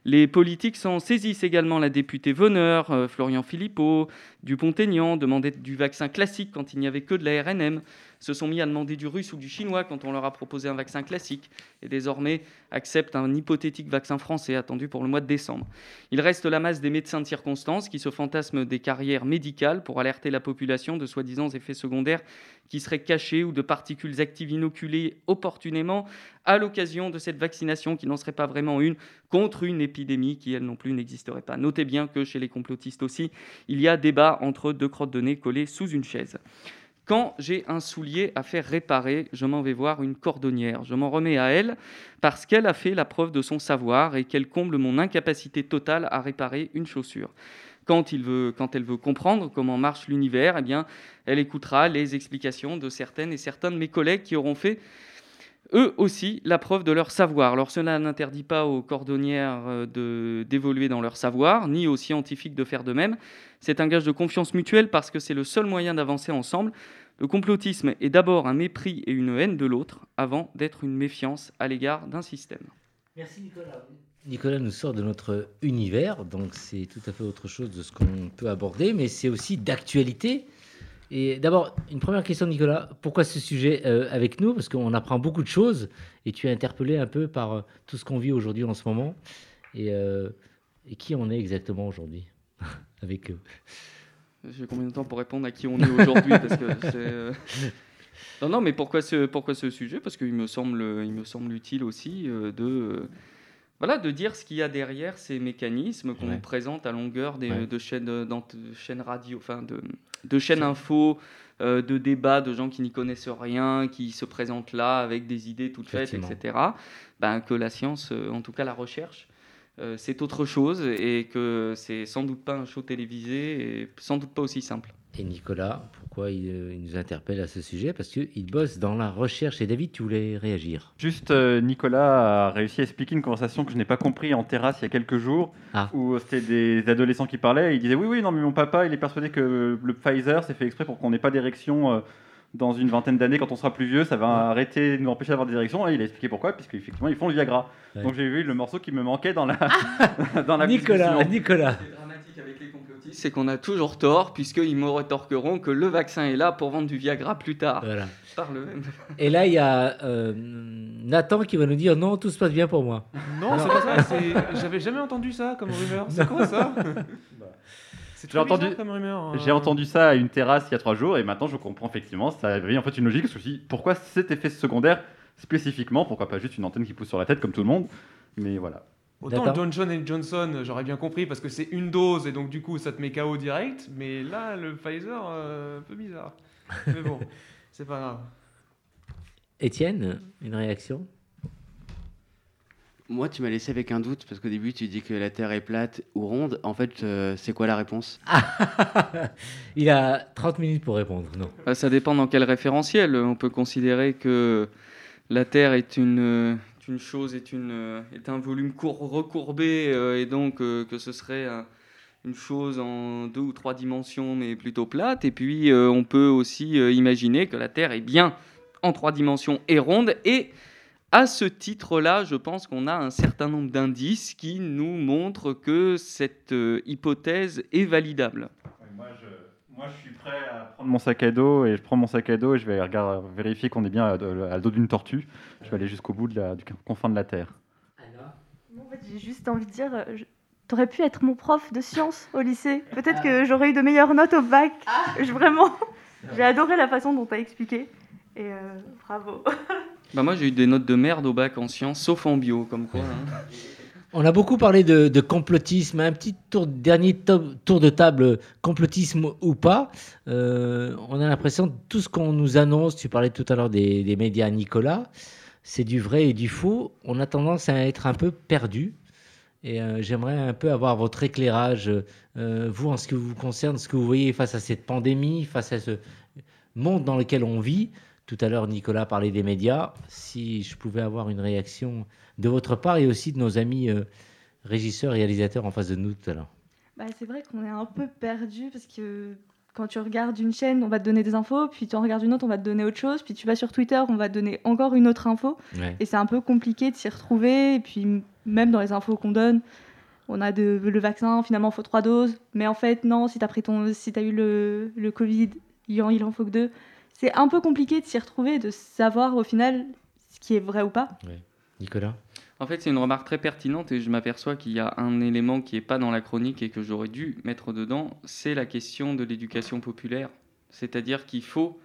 Les politiques s'en saisissent également. La députée Veneur, euh, Florian Philippot, Dupont-Aignan demandaient du vaccin classique quand il n'y avait que de la RNM, se sont mis à demander du russe ou du chinois quand on leur a proposé un vaccin classique, et désormais acceptent un hypothétique vaccin français attendu pour le mois de décembre. Il reste la masse des médecins de circonstance qui se fantasment des carrières médicales pour alerter la population de soi-disant effets secondaires qui seraient cachés ou de particules actives inoculées opportunément à l'occasion de cette vaccination qui n'en serait pas vraiment une contre une épidémie qui, elle non plus, n'existerait pas. Notez bien que chez les complotistes aussi, il y a débat entre deux crottes de nez collées sous une chaise. Quand j'ai un soulier à faire réparer, je m'en vais voir une cordonnière. Je m'en remets à elle parce qu'elle a fait la preuve de son savoir et qu'elle comble mon incapacité totale à réparer une chaussure. Quand, elle veut comprendre comment marche l'univers, eh bien, elle écoutera les explications de certaines et certains de mes collègues qui auront fait eux aussi la preuve de leur savoir. Alors cela n'interdit pas aux cordonnières euh, de- d'évoluer dans leur savoir, ni aux scientifiques de faire de même. C'est un gage de confiance mutuelle parce que c'est le seul moyen d'avancer ensemble. Le complotisme est d'abord un mépris et une haine de l'autre, avant d'être une méfiance à l'égard d'un système. Merci Nicolas. Nicolas nous sort de notre univers, donc c'est tout à fait autre chose de ce qu'on peut aborder, mais c'est aussi d'actualité. Et d'abord, une première question, Nicolas. Pourquoi ce sujet euh, avec nous? Parce qu'on apprend beaucoup de choses et tu es interpellé un peu par euh, tout ce qu'on vit aujourd'hui en ce moment. Et, euh, et qui on est exactement aujourd'hui avec eux? J'ai combien de temps pour répondre à qui on est aujourd'hui? Parce que Non, non, mais pourquoi ce, pourquoi ce sujet? Parce qu'il me me semble utile aussi de, voilà, de dire ce qu'il y a derrière ces mécanismes qu'on Ouais. nous présente à longueur des, Ouais. de, chaînes, euh, de chaînes radio, enfin de, de chaînes info, euh, de débats de gens qui n'y connaissent rien, qui se présentent là avec des idées toutes faites, etc. Ben, que la science, euh, en tout cas la recherche, euh, c'est autre chose et que c'est sans doute pas un show télévisé et sans doute pas aussi simple. Et Nicolas, pourquoi il, euh, il nous interpelle à ce sujet Parce qu'il bosse dans la recherche. Et David, tu voulais réagir Juste, euh, Nicolas a réussi à expliquer une conversation que je n'ai pas compris en terrasse il y a quelques jours, Ah. où c'était des adolescents qui parlaient. Et ils disaient Oui, oui, non, mais mon papa, il est persuadé que le Pfizer, c'est fait exprès pour qu'on n'ait pas d'érection euh, dans une vingtaine d'années. Quand on sera plus vieux, ça va arrêter de nous empêcher d'avoir des érections. Et il a expliqué pourquoi, puisqu'effectivement, ils font le Viagra. Ouais. Donc j'ai vu le morceau qui me manquait dans la, dans la Nicolas. Nicolas. C'est qu'on a toujours tort, puisqu'ils me rétorqueront que le vaccin est là pour vendre du Viagra plus tard. Voilà. Par le même. Et là, il y a euh, Nathan qui va nous dire non, tout se passe bien pour moi. Non, c'est pas ça. c'est- J'avais jamais entendu ça comme rumeur. C'est quoi ça? C'est J'ai entendu- rumeur. J'ai entendu ça à une terrasse il y a trois jours et maintenant je comprends effectivement, ça avait en fait une logique. Je me suis dit, pourquoi cet effet secondaire spécifiquement? Pourquoi pas juste une antenne qui pousse sur la tête comme tout le monde? Mais voilà. Autant Johnson Johnson, j'aurais bien compris parce que c'est une dose et donc du coup ça te met KO direct. Mais là, le Pfizer, euh, un peu bizarre. Mais bon, c'est pas grave. Étienne, une réaction? Moi, tu m'as laissé avec un doute parce qu'au début, tu dis que la Terre est plate ou ronde. En fait, euh, c'est quoi la réponse? Il a 30 minutes pour répondre. Non. Bah, Ça dépend dans quel référentiel. On peut considérer que la Terre est une, euh, une chose, est, euh, un volume cour- recourbé, euh, et donc euh, que ce serait un- une chose en deux ou trois dimensions, mais plutôt plate. Et puis, on peut aussi imaginer que la Terre est bien en trois dimensions et ronde. Et à ce titre-là, je pense qu'on a un certain nombre d'indices qui nous montrent que cette hypothèse est validable. Moi je, suis prêt à prendre mon sac à dos et je prends mon sac à dos et je vais regarder, vérifier qu'on est bien à, à le dos d'une tortue. Je vais aller jusqu'au bout de la, du confin de la Terre. Moi, en fait, j'ai juste envie de dire, euh, je- t'aurais pu être mon prof de sciences au lycée. Peut-être que j'aurais eu de meilleures notes au bac. Je- vraiment, j'ai adoré la façon dont t'as expliqué. Et euh, bravo. Bah moi j'ai eu des notes de merde au bac en sciences, sauf en bio, comme quoi. hein. On a beaucoup parlé de, complotisme. Un petit tour, dernier to- tour de table, complotisme ou pas. Euh, on a l'impression que tout ce qu'on nous annonce, tu parlais tout à l'heure des, des médias Nicolas, c'est du vrai et du faux. On a tendance à être un peu perdu. Et euh, j'aimerais un peu avoir votre éclairage, euh, vous, en ce qui vous concerne, ce que vous voyez face à cette pandémie, face à ce monde dans lequel on vit. Tout à l'heure, Nicolas parlait des médias. Si je pouvais avoir une réaction de votre part et aussi de nos amis euh, régisseurs, réalisateurs en face de nous tout à l'heure. Bah, c'est vrai qu'on est un peu perdu parce que quand tu regardes une chaîne, on va te donner des infos, puis tu en regardes une autre, on va te donner autre chose, puis tu vas sur Twitter, on va te donner encore une autre info. Ouais. Et c'est un peu compliqué de s'y retrouver. Et puis, même dans les infos qu'on donne, on a de, le vaccin, finalement, il faut trois doses. Mais en fait, non, si tu as, si as eu le, le Covid, il en, il en faut que deux. C'est un peu compliqué de s'y retrouver, de savoir au final ce qui est vrai ou pas. Nicolas? En fait, c'est une remarque très pertinente et je m'aperçois qu'il y a un élément qui n'est pas dans la chronique et que j'aurais dû mettre dedans, c'est la question de l'éducation populaire. C'est-à-dire qu'il faut,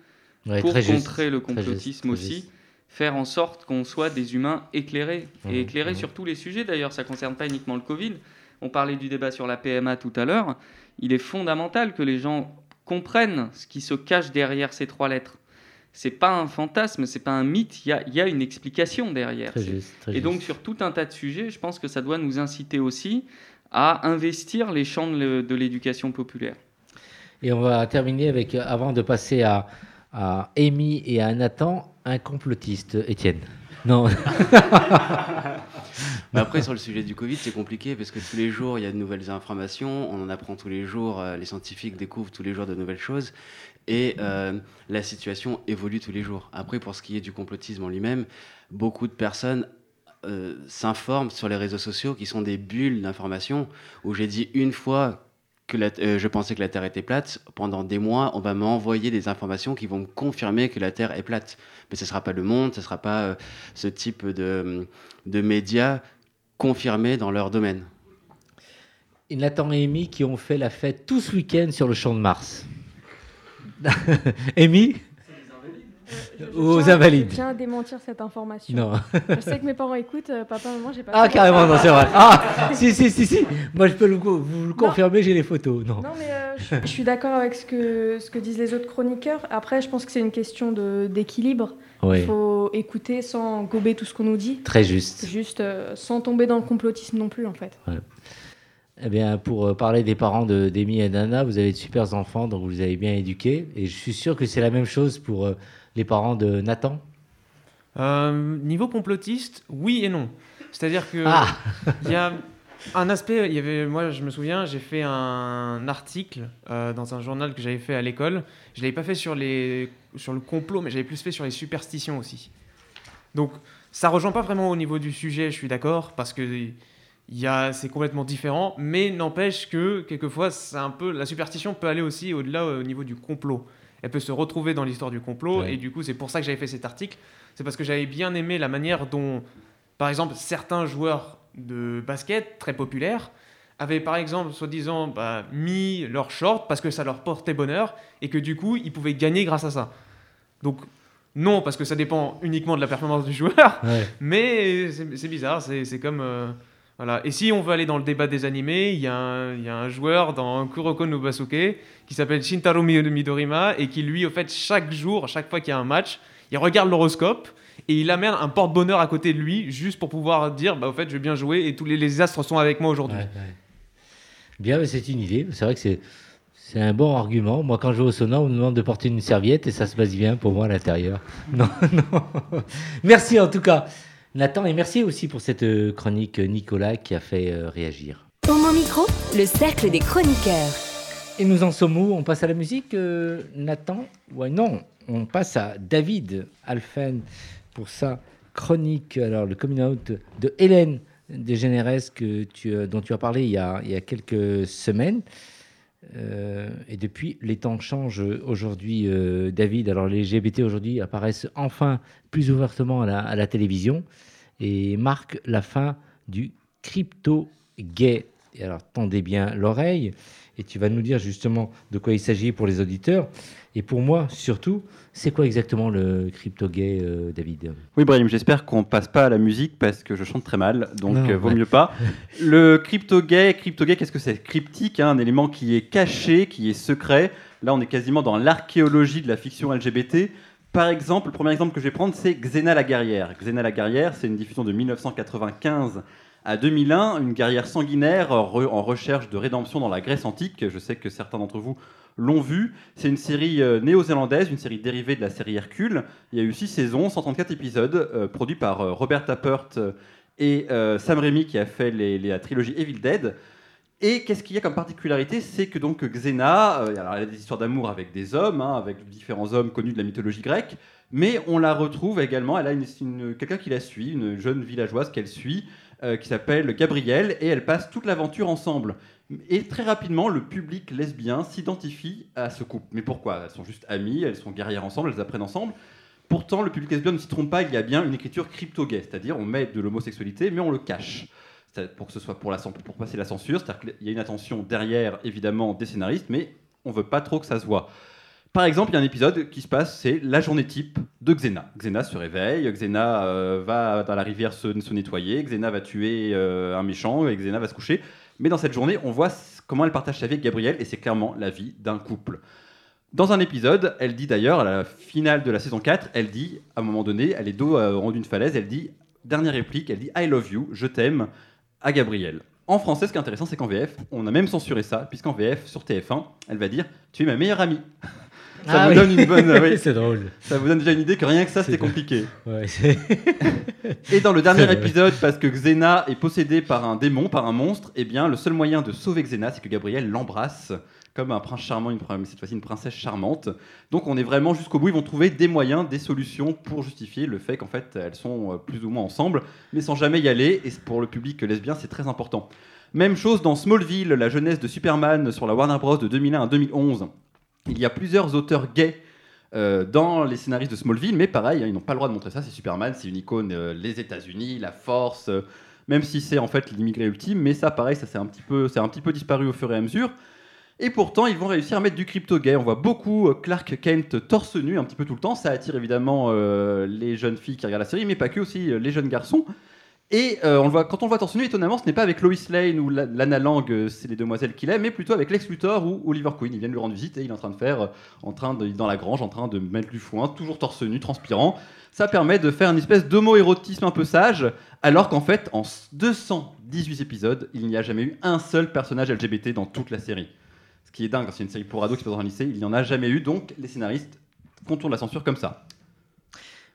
Ouais, pour juste, contrer le très juste, complotisme très aussi, juste. faire en sorte qu'on soit des humains éclairés. Et éclairés mhm. sur tous les sujets d'ailleurs, ça ne concerne pas uniquement le Covid. On parlait du débat sur la PMA tout à l'heure. Il est fondamental que les gens comprennent ce qui se cache derrière ces trois lettres. C'est pas un fantasme, c'est pas un mythe, il y a, il y a une explication derrière. Très C'est- juste, très et donc juste. sur tout un tas de sujets, je pense que ça doit nous inciter aussi à investir les champs de l'éducation populaire. Et on va terminer avec, euh, avant de passer à, à Amy et à Nathan, un complotiste, Étienne. Non. Mais après, sur le sujet du Covid, c'est compliqué parce que tous les jours, il y a de nouvelles informations, on en apprend tous les jours, euh, les scientifiques découvrent tous les jours de nouvelles choses et euh, la situation évolue tous les jours. Après, pour ce qui est du complotisme en lui-même, beaucoup de personnes euh, s'informent sur les réseaux sociaux qui sont des bulles d'information où j'ai dit une fois que euh, je pensais que la Terre était plate, pendant des mois, on va m'envoyer des informations qui vont me confirmer que la Terre est plate. Mais ce ne sera pas le monde, ce ne sera pas euh, ce type de, de médias confirmés dans leur domaine. Et Nathan et Amy qui ont fait la fête tout ce week-end sur le champ de Mars. Amy? Aux tiens- Invalides. Je tiens à démentir cette information. Non. je sais que mes parents écoutent. euh, papa, maman, j'ai pas. Ah, carrément, non, c'est vrai. Ah, si, si, si, si. Moi, je peux le- vous le confirmer, j'ai les photos. Non. Non, mais euh, je, je suis d'accord avec ce que, ce que disent les autres chroniqueurs. Après, je pense que c'est une question d'équilibre. Oui. Il faut écouter sans gober tout ce qu'on nous dit. Très juste. Juste euh, sans tomber dans le complotisme non plus, en fait. Ouais. Eh bien, pour euh, parler des parents de et d'Anna, vous avez de super enfants, donc vous les avez bien éduqués. Et je suis sûr que c'est la même chose pour euh, les parents de Nathan? Euh, niveau complotiste, oui et non. C'est-à-dire que Ah. il y a un aspect. Il y avait, moi, je me souviens, j'ai fait un article euh, dans un journal que j'avais fait à l'école. Je l'avais pas fait sur les sur le complot, mais j'avais plus fait sur les superstitions aussi. Donc, ça rejoint pas vraiment au niveau du sujet. Je suis d'accord parce que il y a, c'est complètement différent, mais n'empêche que quelquefois, c'est un peu la superstition peut aller aussi au-delà au niveau du complot. Elle peut se retrouver dans l'histoire du complot, Ouais. et du coup, c'est pour ça que j'avais fait cet article. C'est parce que j'avais bien aimé la manière dont, par exemple, certains joueurs de basket très populaires avaient, par exemple, soi-disant, bah, mis leur short parce que ça leur portait bonheur, et que du coup, ils pouvaient gagner grâce à ça. Donc, non, parce que ça dépend uniquement de la performance du joueur, Ouais. mais c'est bizarre, c'est c'est comme... euh, voilà. Et si on veut aller dans le débat des animés, il y, a un- joueur dans Kuroko no Basuke qui s'appelle Shintaro Mi- Midorima et qui, lui, au fait, chaque jour, chaque fois qu'il y a un match, il regarde l'horoscope et il amène un porte-bonheur à côté de lui juste pour pouvoir dire bah au fait je vais bien jouer et tous les, astres sont avec moi aujourd'hui. Bien, c'est une idée. C'est vrai que c'est c'est un bon argument. Moi, quand je vais au sauna, on me demande de porter une serviette et ça se passe bien pour moi à l'intérieur. Non, non. Merci en tout cas, Nathan, et merci aussi pour cette euh, chronique euh, Nicolas qui a fait euh, réagir. Homo Micro, le cercle des chroniqueurs. Et nous en sommes où? On passe à la musique, Nathan? Ouais, non, on passe à David Alphen pour sa chronique, alors le coming out de Hélène Dégénéresse que tu, dont tu as parlé il y a, il y a quelques semaines. Euh, et depuis, les temps changent aujourd'hui, euh, David. Alors, les LGBT aujourd'hui apparaissent enfin plus ouvertement à la, à la télévision et marquent la fin du crypto-gay. Et alors, tendez bien l'oreille et tu vas nous dire justement de quoi il s'agit pour les auditeurs. Et pour moi, surtout, c'est quoi exactement le crypto-gay, euh, David Oui, Brahim, j'espère qu'on passe pas à la musique parce que je chante très mal, donc Non, euh, vaut ouais. mieux pas. Le crypto-gay, crypto-gay, qu'est-ce que c'est? Cryptique, hein, un élément qui est caché, qui est secret. Là, on est quasiment dans l'archéologie de la fiction LGBT. Par exemple, le premier exemple que je vais prendre, c'est Xena la guerrière. Xena la guerrière, c'est une diffusion de 1995 à 2001, une guerrière sanguinaire euh, en recherche de rédemption dans la Grèce antique. Je sais que certains d'entre vous l'ont vu. C'est une série euh, néo-zélandaise, une série dérivée de la série Hercule. Il y a eu 6 saisons, 134 épisodes, euh, produits par euh, Robert Tappert et Sam Raimi qui a fait les- les- la trilogie Evil Dead. Et qu'est-ce qu'il y a comme particularité? C'est que donc Xena, alors elle a des histoires d'amour avec des hommes, hein, avec différents hommes connus de la mythologie grecque, mais on la retrouve également, elle a une- quelqu'un qui la suit, une jeune villageoise qu'elle suit, euh, qui s'appelle Gabrielle, et elles passent toute l'aventure ensemble. Et très rapidement, le public lesbien s'identifie à ce couple. Mais pourquoi? Elles sont juste amies, elles sont guerrières ensemble, elles apprennent ensemble. Pourtant, le public lesbien ne s'y trompe pas, il y a bien une écriture crypto-gay, c'est-à-dire on met de l'homosexualité, mais on le cache. Pour que ce soit pour passer la censure, c'est-à-dire qu'il y a une attention derrière, évidemment, des scénaristes, mais on veut pas trop que ça se voit. Par exemple, il y a un épisode qui se passe, c'est la journée type de Xena. Xena se réveille, Xena euh, va dans la rivière se, nettoyer, Xena va tuer euh, un méchant, et Xena va se coucher. Mais dans cette journée, on voit comment elle partage sa vie avec Gabriel, et c'est clairement la vie d'un couple. Dans un épisode, elle dit d'ailleurs, à la finale de la saison 4, elle dit, à un moment donné, elle est dos euh, au rang d'une falaise, elle dit, dernière réplique, elle dit I love you, je t'aime, à Gabriel. En français, ce qui est intéressant, c'est qu'en VF, on a même censuré ça, puisqu'en VF, sur TF1, elle va dire Tu es ma meilleure amie. Ça Ah vous oui. donne une bonne. oui. c'est drôle. Ça vous donne déjà une idée que rien que ça, c'était compliqué. Ouais, Et dans le dernier épisode, parce que Xena est possédée par un démon, par un monstre, eh bien, le seul moyen de sauver Xena, c'est que Gabriel l'embrasse comme un prince charmant, une, prin- cette fois-ci une princesse charmante. Donc on est vraiment jusqu'au bout, ils vont trouver des moyens, des solutions pour justifier le fait qu'en fait elles sont euh, plus ou moins ensemble, mais sans jamais y aller, et pour le public lesbien c'est très important. Même chose dans Smallville, la jeunesse de Superman sur la Warner Bros. de 2001 à 2011. Il y a plusieurs auteurs gays euh, dans les scénaristes de Smallville, mais pareil, hein, ils n'ont pas le droit de montrer ça. C'est Superman, c'est une icône, euh, les États-Unis, la force, euh, même si c'est en fait l'immigré ultime, mais ça, pareil, ça c'est un petit peu, un petit peu disparu au fur et à mesure. Et pourtant, ils vont réussir à mettre du crypto gay. On voit beaucoup Clark Kent torse nu un petit peu tout le temps. Ça attire évidemment les jeunes filles qui regardent la série, mais pas que aussi les jeunes garçons. Et euh, on le voit, quand on le voit torse nu, étonnamment, ce n'est pas avec Lois Lane ou La- Lana Lang, euh, c'est les demoiselles qu'il aime, mais plutôt avec Lex Luthor ou Oliver Queen. Ils viennent lui rendre visite et il est en train de faire, euh, en train de, dans la grange, en train de mettre du foin, toujours torse nu, transpirant. Ça permet de faire une espèce d'homo-érotisme un peu sage, alors qu'en fait, en 218 épisodes, il n'y a jamais eu un seul personnage LGBT dans toute la série. Ce qui est dingue, c'est une série pour ados qui se passe dans un lycée, il n'y en a jamais eu, donc les scénaristes contournent la censure comme ça.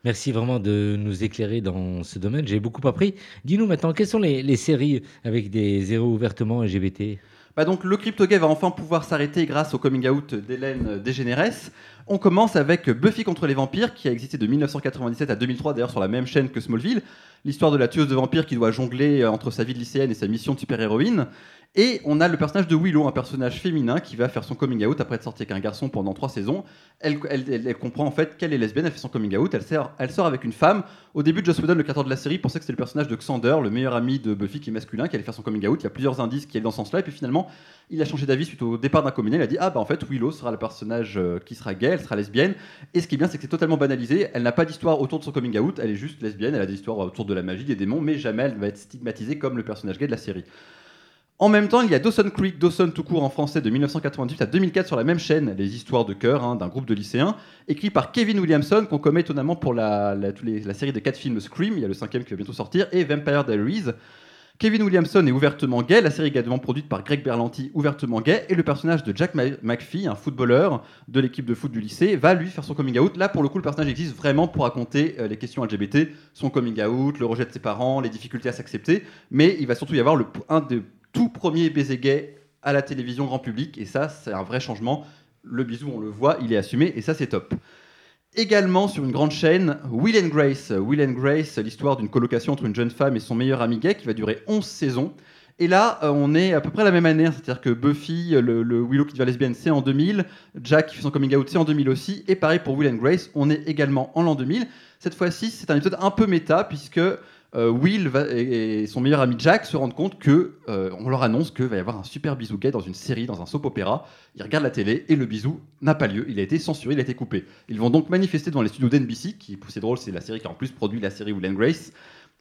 Merci vraiment de nous éclairer dans ce domaine. J'ai beaucoup appris. Dis-nous maintenant, quelles sont les, séries avec des héros ouvertement LGBT Bah donc le crypto-gay va enfin pouvoir s'arrêter grâce au coming out d'Hélène Dégénéresse. On commence avec Buffy contre les vampires, qui a existé de 1997 à 2003, d'ailleurs sur la même chaîne que Smallville. L'histoire de la tueuse de vampires qui doit jongler euh, entre sa vie de lycéenne et sa mission de super-héroïne. Et on a le personnage de Willow, un personnage féminin qui va faire son coming out après être sorti avec un garçon pendant trois saisons. Elle, comprend en fait qu'elle est lesbienne, elle fait son coming out, elle sort, avec une femme. Au début, Joss Whedon, le créateur de la série, pensait que c'était le personnage de Xander, le meilleur ami de Buffy qui est masculin, qui allait faire son coming out. Il y a plusieurs indices qui allaient dans ce sens-là, et puis finalement, il a changé d'avis suite au départ d'un communé. Il a dit Ah bah en fait, Willow sera le personnage euh, qui sera gay, elle sera lesbienne. Et ce qui est bien, c'est que c'est totalement banalisé. Elle n'a pas d'histoire autour de son coming out, elle est juste lesbienne, elle a des histoires autour de la magie, des démons, mais jamais elle va être stigmatisée comme le personnage gay de la série. En même temps, il y a Dawson Creek, Dawson tout court en français de 1998 à 2004 sur la même chaîne, les histoires de cœur hein, d'un groupe de lycéens, écrit par Kevin Williamson, qu'on commet étonnamment pour la, la- série de quatre films Scream, il y a le cinquième qui va bientôt sortir, et Vampire Diaries. Kevin Williamson est ouvertement gay, la série également produite par Greg Berlanti, ouvertement gay, et le personnage de Jack McPhee, un footballeur de l'équipe de foot du lycée, va lui faire son coming out. Là, pour le coup, le personnage existe vraiment pour raconter euh, les questions LGBT, son coming out, le rejet de ses parents, les difficultés à s'accepter, mais il va surtout y avoir un des tout premiers baisers gays à la télévision grand public, et ça, c'est un vrai changement. Le bisou, on le voit, il est assumé, et ça, c'est top. Également sur une grande chaîne, Will and Grace. Will and Grace, l'histoire d'une colocation entre une jeune femme et son meilleur ami gay qui va durer 11 saisons. Et là, euh, on est à peu près la même année, hein, c'est-à-dire que Buffy, euh, le, Willow qui devient lesbienne, c'est en 2000, Jack qui fait son coming out, c'est en 2000 aussi, et pareil pour Will and Grace, on est également en l'an 2000. Cette fois-ci, c'est un épisode un peu méta, puisque Will va- et, son meilleur ami Jack se rendent compte que euh, on leur annonce qu'il va y avoir un super bisou gay dans une série, dans un soap opéra. Ils regardent la télé et le bisou n'a pas lieu, il a été censuré, il a été coupé. Ils vont donc manifester devant les studios d'NBC, qui c'est drôle, c'est la série qui a en plus produit la série Will and Grace,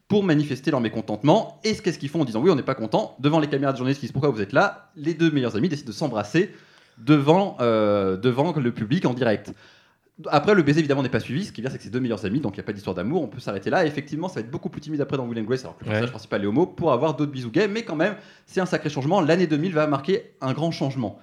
pour manifester leur mécontentement. Et ce qu'est-ce qu'ils font en disant oui, on n'est pas content devant les caméras de journalistes qui disent pourquoi vous êtes là. Les deux meilleurs amis décident de s'embrasser devant, euh, devant le public en direct. Après, le baiser évidemment n'est pas suivi. Ce qui est bien, c'est que c'est deux meilleurs amis, donc il n'y a pas d'histoire d'amour. On peut s'arrêter là. Et effectivement, ça va être beaucoup plus timide après dans Will and Grace, alors que le Ouais. personnage principal est homo, pour avoir d'autres bisous gays. Mais quand même, c'est un sacré changement. L'année 2000 va marquer un grand changement.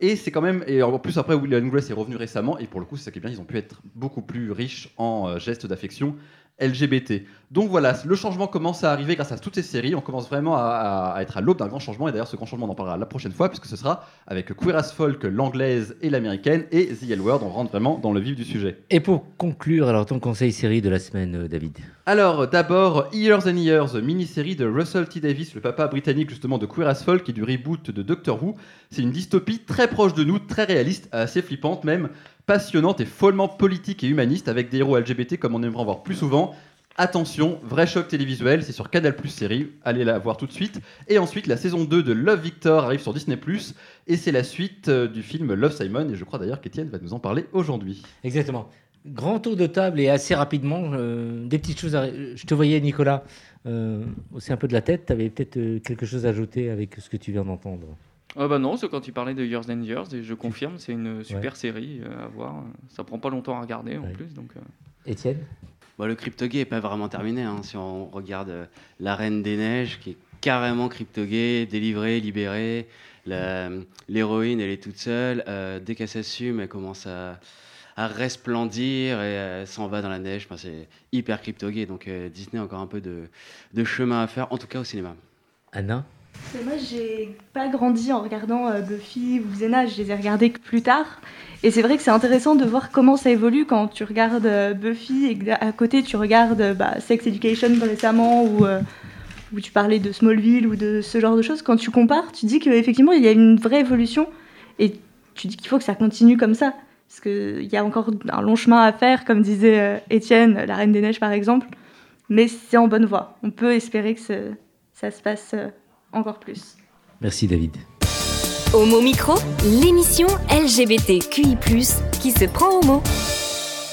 Et c'est quand même, et en plus après, Will and Grace est revenu récemment, et pour le coup, c'est ça qui est bien, ils ont pu être beaucoup plus riches en euh, gestes d'affection LGBT. Donc voilà, le changement commence à arriver grâce à toutes ces séries. On commence vraiment à, être à l'aube d'un grand changement. Et d'ailleurs, ce grand changement, on en parlera la prochaine fois, puisque ce sera avec Queer as Folk, l'anglaise et l'américaine, et The L Word. On rentre vraiment dans le vif du sujet. Et pour conclure, alors ton conseil série de la semaine, euh, David? Alors, d'abord, Years and Years, mini-série de Russell T. Davis, le papa britannique justement de Queer as Folk et du reboot de Doctor Who. C'est une dystopie très proche de nous, très réaliste, assez flippante même, passionnante et follement politique et humaniste, avec des héros LGBT comme on aimerait en voir plus souvent. Attention, vrai choc télévisuel, c'est sur Canal Plus série, allez la voir tout de suite. Et ensuite, la saison 2 de Love Victor arrive sur Disney Plus, et c'est la suite euh, du film Love Simon, et je crois d'ailleurs qu'Étienne va nous en parler aujourd'hui. Exactement. Grand tour de table et assez rapidement, euh, des petites choses. à- Je te voyais, Nicolas, euh, aussi un peu de la tête. Tu avais peut-être euh, quelque chose à ajouter avec ce que tu viens d'entendre? Ah bah non, c'est quand il parlait de Years and Years, et je confirme, c'est une super série euh, à voir. Ça prend pas longtemps à regarder en Ouais. plus. Donc, euh. Étienne? Bon, le crypto-gay n'est pas vraiment terminé. hein. Si on regarde euh, La Reine des Neiges, qui est carrément crypto-gay, délivrée, libérée. L'héroïne, elle est toute seule. Euh, dès qu'elle s'assume, elle commence à, à resplendir et elle s'en va dans la neige. Enfin, c'est hyper crypto-gay. Donc euh, Disney a encore un peu de, de chemin à faire, en tout cas au cinéma. Anna? Moi, j'ai pas grandi en regardant euh, Buffy ou Xena, je les ai regardés que plus tard. Et c'est vrai que c'est intéressant de voir comment ça évolue quand tu regardes euh, Buffy et que à côté tu regardes euh, bah, Sex Education récemment ou euh, où tu parlais de Smallville ou de ce genre de choses. Quand tu compares, tu dis qu'effectivement il y a une vraie évolution et tu dis qu'il faut que ça continue comme ça. Parce qu'il y a encore un long chemin à faire, comme disait euh, Étienne, la Reine des Neiges par exemple. Mais c'est en bonne voie. On peut espérer que ce- ça se passe euh, encore plus. Merci, David. Homo Micro, l'émission LGBTQI+, qui se prend au mot.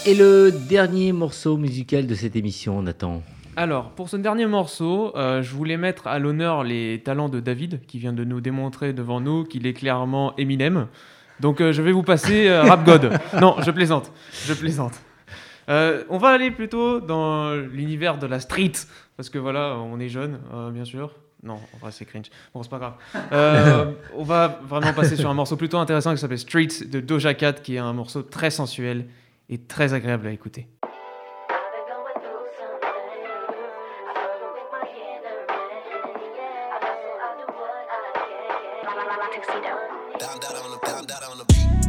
Et le dernier morceau musical de cette émission, Nathan Alors, pour ce dernier morceau, euh, je voulais mettre à l'honneur les talents de David, qui vient de nous démontrer devant nous qu'il est clairement Eminem. Donc, euh, je vais vous passer euh, Rap God. Non, je plaisante. Je plaisante. Euh, on va aller plutôt dans l'univers de la street, parce que voilà, on est jeune, euh, bien sûr. Non, en vrai, c'est cringe. Bon, c'est pas grave. Euh, on va vraiment passer sur un morceau plutôt intéressant qui s'appelle Streets de Doja Cat, qui est un morceau très sensuel et très agréable à écouter. Down, down on the, down, down on the beat.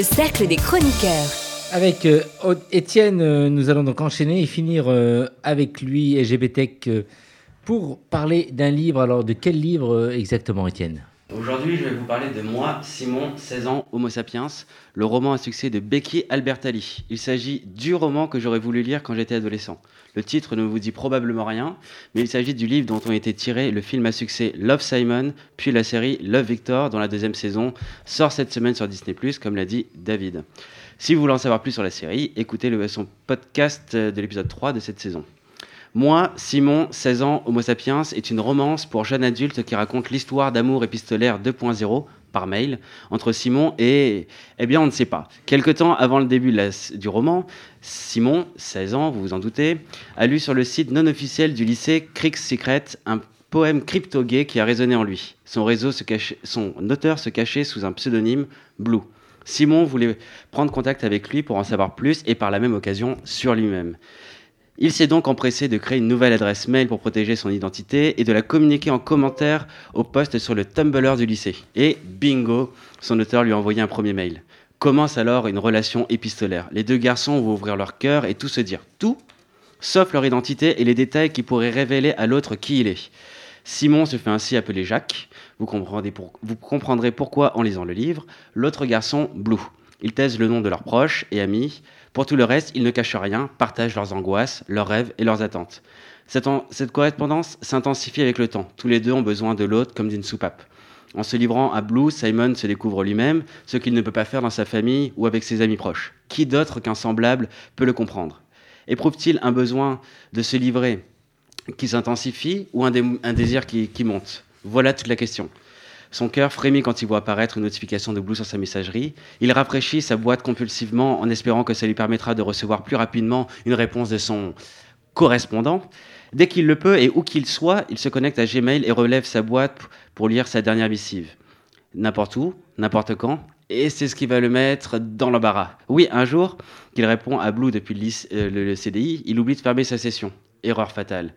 Le cercle des chroniqueurs. Avec euh, Étienne, euh, nous allons donc enchaîner et finir euh, avec lui, LGBTech, pour parler d'un livre. Alors, de quel livre exactement, Étienne? Aujourd'hui, je vais vous parler de Moi, Simon, 16 ans, Homo sapiens, le roman à succès de Becky Albertalli. Il s'agit du roman que j'aurais voulu lire quand j'étais adolescent. Le titre ne vous dit probablement rien, mais il s'agit du livre dont ont été tirés le film à succès Love Simon, puis la série Love Victor, dont la deuxième saison sort cette semaine sur Disney+, comme l'a dit David. Si vous voulez en savoir plus sur la série, écoutez le, son podcast de l'épisode 3 de cette saison. Moi, Simon, 16 ans, Homo sapiens, est une romance pour jeunes adultes qui raconte l'histoire d'amour épistolaire 2.0 par mail entre Simon et, eh bien, on ne sait pas. Quelque temps avant le début du roman, Simon, 16 ans, vous vous en doutez, a lu sur le site non officiel du lycée Crix Secret un poème crypto-gay qui a résonné en lui. Son, réseau son auteur se cachait sous un pseudonyme Blue. Simon voulait prendre contact avec lui pour en savoir plus et par la même occasion sur lui-même. Il s'est donc empressé de créer une nouvelle adresse mail pour protéger son identité et de la communiquer en commentaire au post sur le Tumblr du lycée. Et bingo, son auteur lui a envoyé un premier mail. Commence alors une relation épistolaire. Les deux garçons vont ouvrir leur cœur et tout se dire. Tout, sauf leur identité et les détails qui pourraient révéler à l'autre qui il est. Simon se fait ainsi appeler Jacques. Vous comprendrez, pour- vous comprendrez pourquoi en lisant le livre. L'autre garçon, Blue. Ils taisent le nom de leurs proches et amis. Pour tout le reste, ils ne cachent rien, partagent leurs angoisses, leurs rêves et leurs attentes. Cette, correspondance s'intensifie avec le temps. Tous les deux ont besoin de l'autre comme d'une soupape. En se livrant à Blue, Simon se découvre lui-même, ce qu'il ne peut pas faire dans sa famille ou avec ses amis proches. Qui d'autre qu'un semblable peut le comprendre? Éprouve-t-il un besoin de se livrer qui s'intensifie ou un, dé- un désir qui monte? Voilà toute la question. Son cœur frémit quand il voit apparaître une notification de Blue sur sa messagerie. Il rafraîchit sa boîte compulsivement en espérant que ça lui permettra de recevoir plus rapidement une réponse de son correspondant. Dès qu'il le peut et où qu'il soit, il se connecte à Gmail et relève sa boîte pour lire sa dernière missive. N'importe où, n'importe quand, et c'est ce qui va le mettre dans l'embarras. Oui, un jour, qu'il répond à Blue depuis le, lyc- euh, CDI, il oublie de fermer sa session. Erreur fatale.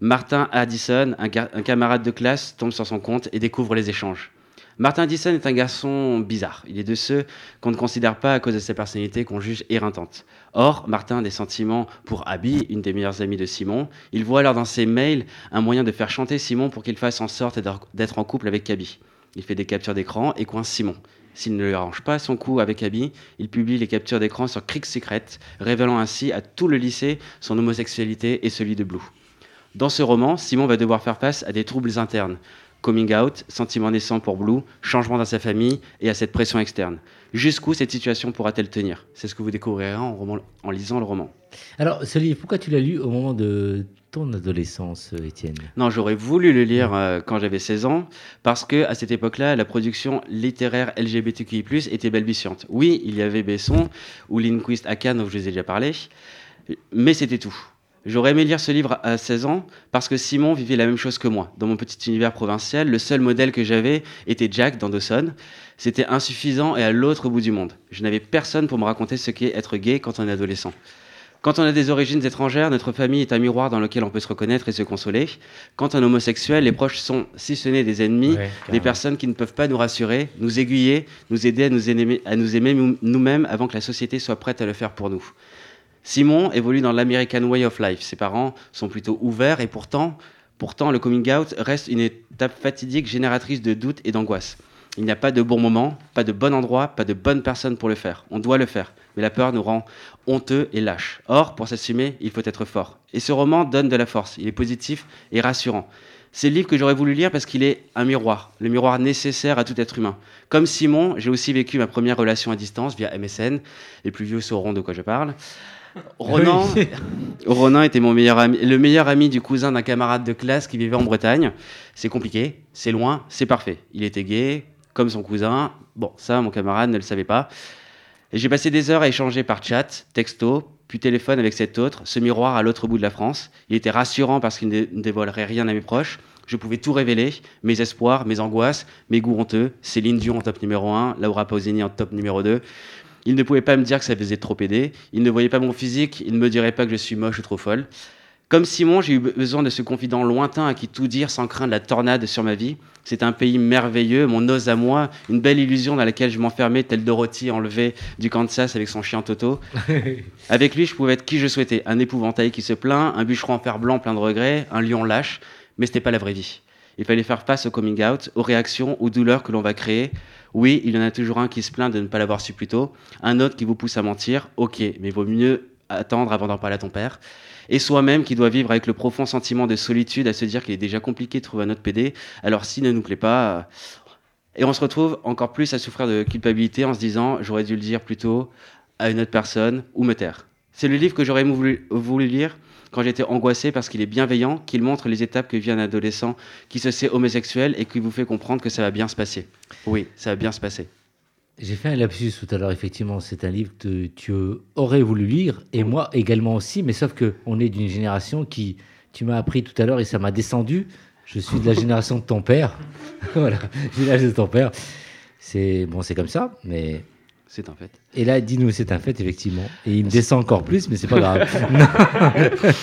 Martin Addison, un, camarade de classe, tombe sur son compte et découvre les échanges. Martin Addison est un garçon bizarre. Il est de ceux qu'on ne considère pas à cause de sa personnalité qu'on juge éreintante. Or, Martin a des sentiments pour Abby, une des meilleures amies de Simon. Il voit alors dans ses mails un moyen de faire chanter Simon pour qu'il fasse en sorte d'être- d'être en couple avec Abby. Il fait des captures d'écran et coince Simon. S'il ne lui arrange pas son coup avec Abby, il publie les captures d'écran sur Crick Secret, révélant ainsi à tout le lycée son homosexualité et celui de Blue. Dans ce roman, Simon va devoir faire face à des troubles internes. Coming out, sentiment naissant pour Blue, changement dans sa famille et à cette pression externe. Jusqu'où cette situation pourra-t-elle tenir? C'est ce que vous découvrirez en, roman- en lisant le roman. Alors, ce livre, pourquoi tu l'as lu au moment de ton adolescence, Étienne? Non, j'aurais voulu le lire euh, quand j'avais 16 ans, parce que à cette époque-là, la production littéraire LGBTQI+, était balbutiante. Oui, il y avait Besson ou Lindquist à Cannes, dont je vous ai déjà parlé, mais c'était tout. J'aurais aimé lire ce livre à 16 ans parce que Simon vivait la même chose que moi. Dans mon petit univers provincial, le seul modèle que j'avais était Jack dans Dawson. C'était insuffisant et à l'autre bout du monde. Je n'avais personne pour me raconter ce qu'est être gay quand on est adolescent. Quand on a des origines étrangères, notre famille est un miroir dans lequel on peut se reconnaître et se consoler. Quand on est homosexuel, les proches sont, si ce n'est des ennemis, Ouais, des personnes qui ne peuvent pas nous rassurer, nous aiguiller, nous aider à nous aimer, à nous aimer nous- nous-mêmes avant que la société soit prête à le faire pour nous. Simon évolue dans l'American Way of Life. Ses parents sont plutôt ouverts et pourtant, pourtant le coming out reste une étape fatidique génératrice de doutes et d'angoisse. Il n'y a pas de bon moment, pas de bon endroit, pas de bonne personne pour le faire. On doit le faire, mais la peur nous rend honteux et lâches. Or, pour s'assumer, il faut être fort. Et ce roman donne de la force. Il est positif et rassurant. C'est le livre que j'aurais voulu lire parce qu'il est un miroir, le miroir nécessaire à tout être humain. Comme Simon, j'ai aussi vécu ma première relation à distance via MSN. Les plus vieux sauront de quoi je parle. Ronan, Oui. Ronan était mon meilleur ami, le meilleur ami du cousin d'un camarade de classe qui vivait en Bretagne. C'est compliqué, c'est loin, c'est parfait. Il était gay, comme son cousin. Bon, ça, mon camarade ne le savait pas. Et j'ai passé des heures à échanger par chat, texto, puis téléphone avec cet autre, ce miroir à l'autre bout de la France. Il était rassurant parce qu'il ne ne dévoilerait rien à mes proches. Je pouvais tout révéler, mes espoirs, mes angoisses, mes goûts honteux. Céline Dion en top numéro 1, Laura Pausini en top numéro 2. Il ne pouvait pas me dire que ça faisait trop aider. Il ne voyait pas mon physique. Il ne me dirait pas que je suis moche ou trop folle. Comme Simon, j'ai eu besoin de ce confident lointain à qui tout dire sans craindre la tornade sur ma vie. C'est un pays merveilleux, mon os à moi, une belle illusion dans laquelle je m'enfermais, tel Dorothy enlevée du Kansas avec son chien Toto. Avec lui, je pouvais être qui je souhaitais. Un épouvantail qui se plaint, un bûcheron en fer blanc plein de regrets, un lion lâche. Mais c'était pas la vraie vie. Il fallait faire face au coming out, aux réactions, aux douleurs que l'on va créer. Oui, il y en a toujours un qui se plaint de ne pas l'avoir su plus tôt, un autre qui vous pousse à mentir. Ok, mais vaut mieux attendre avant d'en parler à ton père. Et soi-même qui doit vivre avec le profond sentiment de solitude à se dire qu'il est déjà compliqué de trouver un autre PD. Alors s'il ne nous plaît pas, euh, et on se retrouve encore plus à souffrir de culpabilité en se disant j'aurais dû le dire plus tôt à une autre personne ou me taire. C'est le livre que j'aurais voulu, voulu lire quand j'étais angoissé parce qu'il est bienveillant, qu'il montre les étapes que vit un adolescent qui se sait homosexuel et qui vous fait comprendre que ça va bien se passer. Oui, ça va bien se passer. J'ai fait un lapsus tout à l'heure, effectivement. C'est un livre que tu aurais voulu lire, et moi également aussi, mais sauf que on est d'une génération qui, tu m'as appris tout à l'heure, et ça m'a descendu. Je suis de la génération de ton père. voilà, j'ai l'âge de ton père. C'est bon, c'est comme ça, mais. C'est un fait. Et là, dis-nous, c'est un fait, effectivement. Et il me descend encore plus, mais c'est pas grave.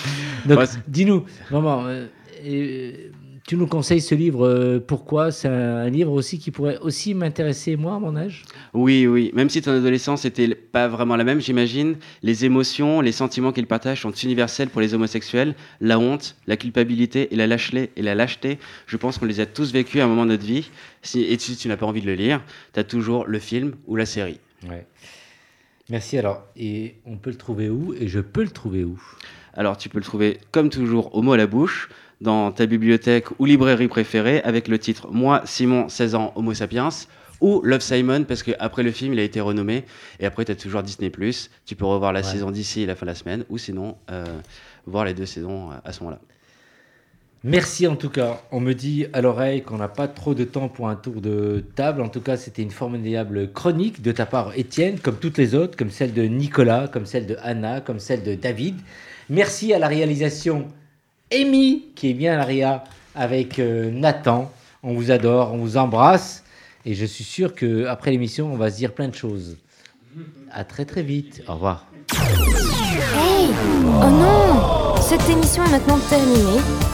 Donc, Ouais, dis-nous, maman, euh, et, tu nous conseilles ce livre, euh, pourquoi? C'est un, un livre aussi qui pourrait aussi m'intéresser, moi, à mon âge? Oui, oui. Même si ton adolescence n'était pas vraiment la même, j'imagine, les émotions, les sentiments qu'il partage sont universels pour les homosexuels. La honte, la culpabilité et la lâcheté, et la lâcheté je pense qu'on les a tous vécus à un moment de notre vie. Si, et si tu n'as pas envie de le lire, tu as toujours le film ou la série. Ouais. Merci. Alors, et on peut le trouver où Et je peux le trouver où? Alors tu peux le trouver comme toujours au mot à la bouche, dans ta bibliothèque ou librairie préférée, avec le titre Moi, Simon, 16 ans, Homo sapiens, ou Love Simon, parce qu'après le film, il a été renommé, et après tu as toujours Disney ⁇ tu peux revoir la Ouais. saison d'ici la fin de la semaine, ou sinon euh, voir les deux saisons euh, à ce moment-là. Merci en tout cas. On me dit à l'oreille qu'on n'a pas trop de temps pour un tour de table. En tout cas, c'était une formidable chronique de ta part, Étienne, comme toutes les autres, comme celle de Nicolas, comme celle de Anna, comme celle de David. Merci à la réalisation Amy, qui est bien à l'ARIA, avec euh, Nathan. On vous adore, on vous embrasse. Et je suis sûr qu'après l'émission, on va se dire plein de choses. À très très vite. Au revoir. Hey Oh non Cette émission est maintenant terminée.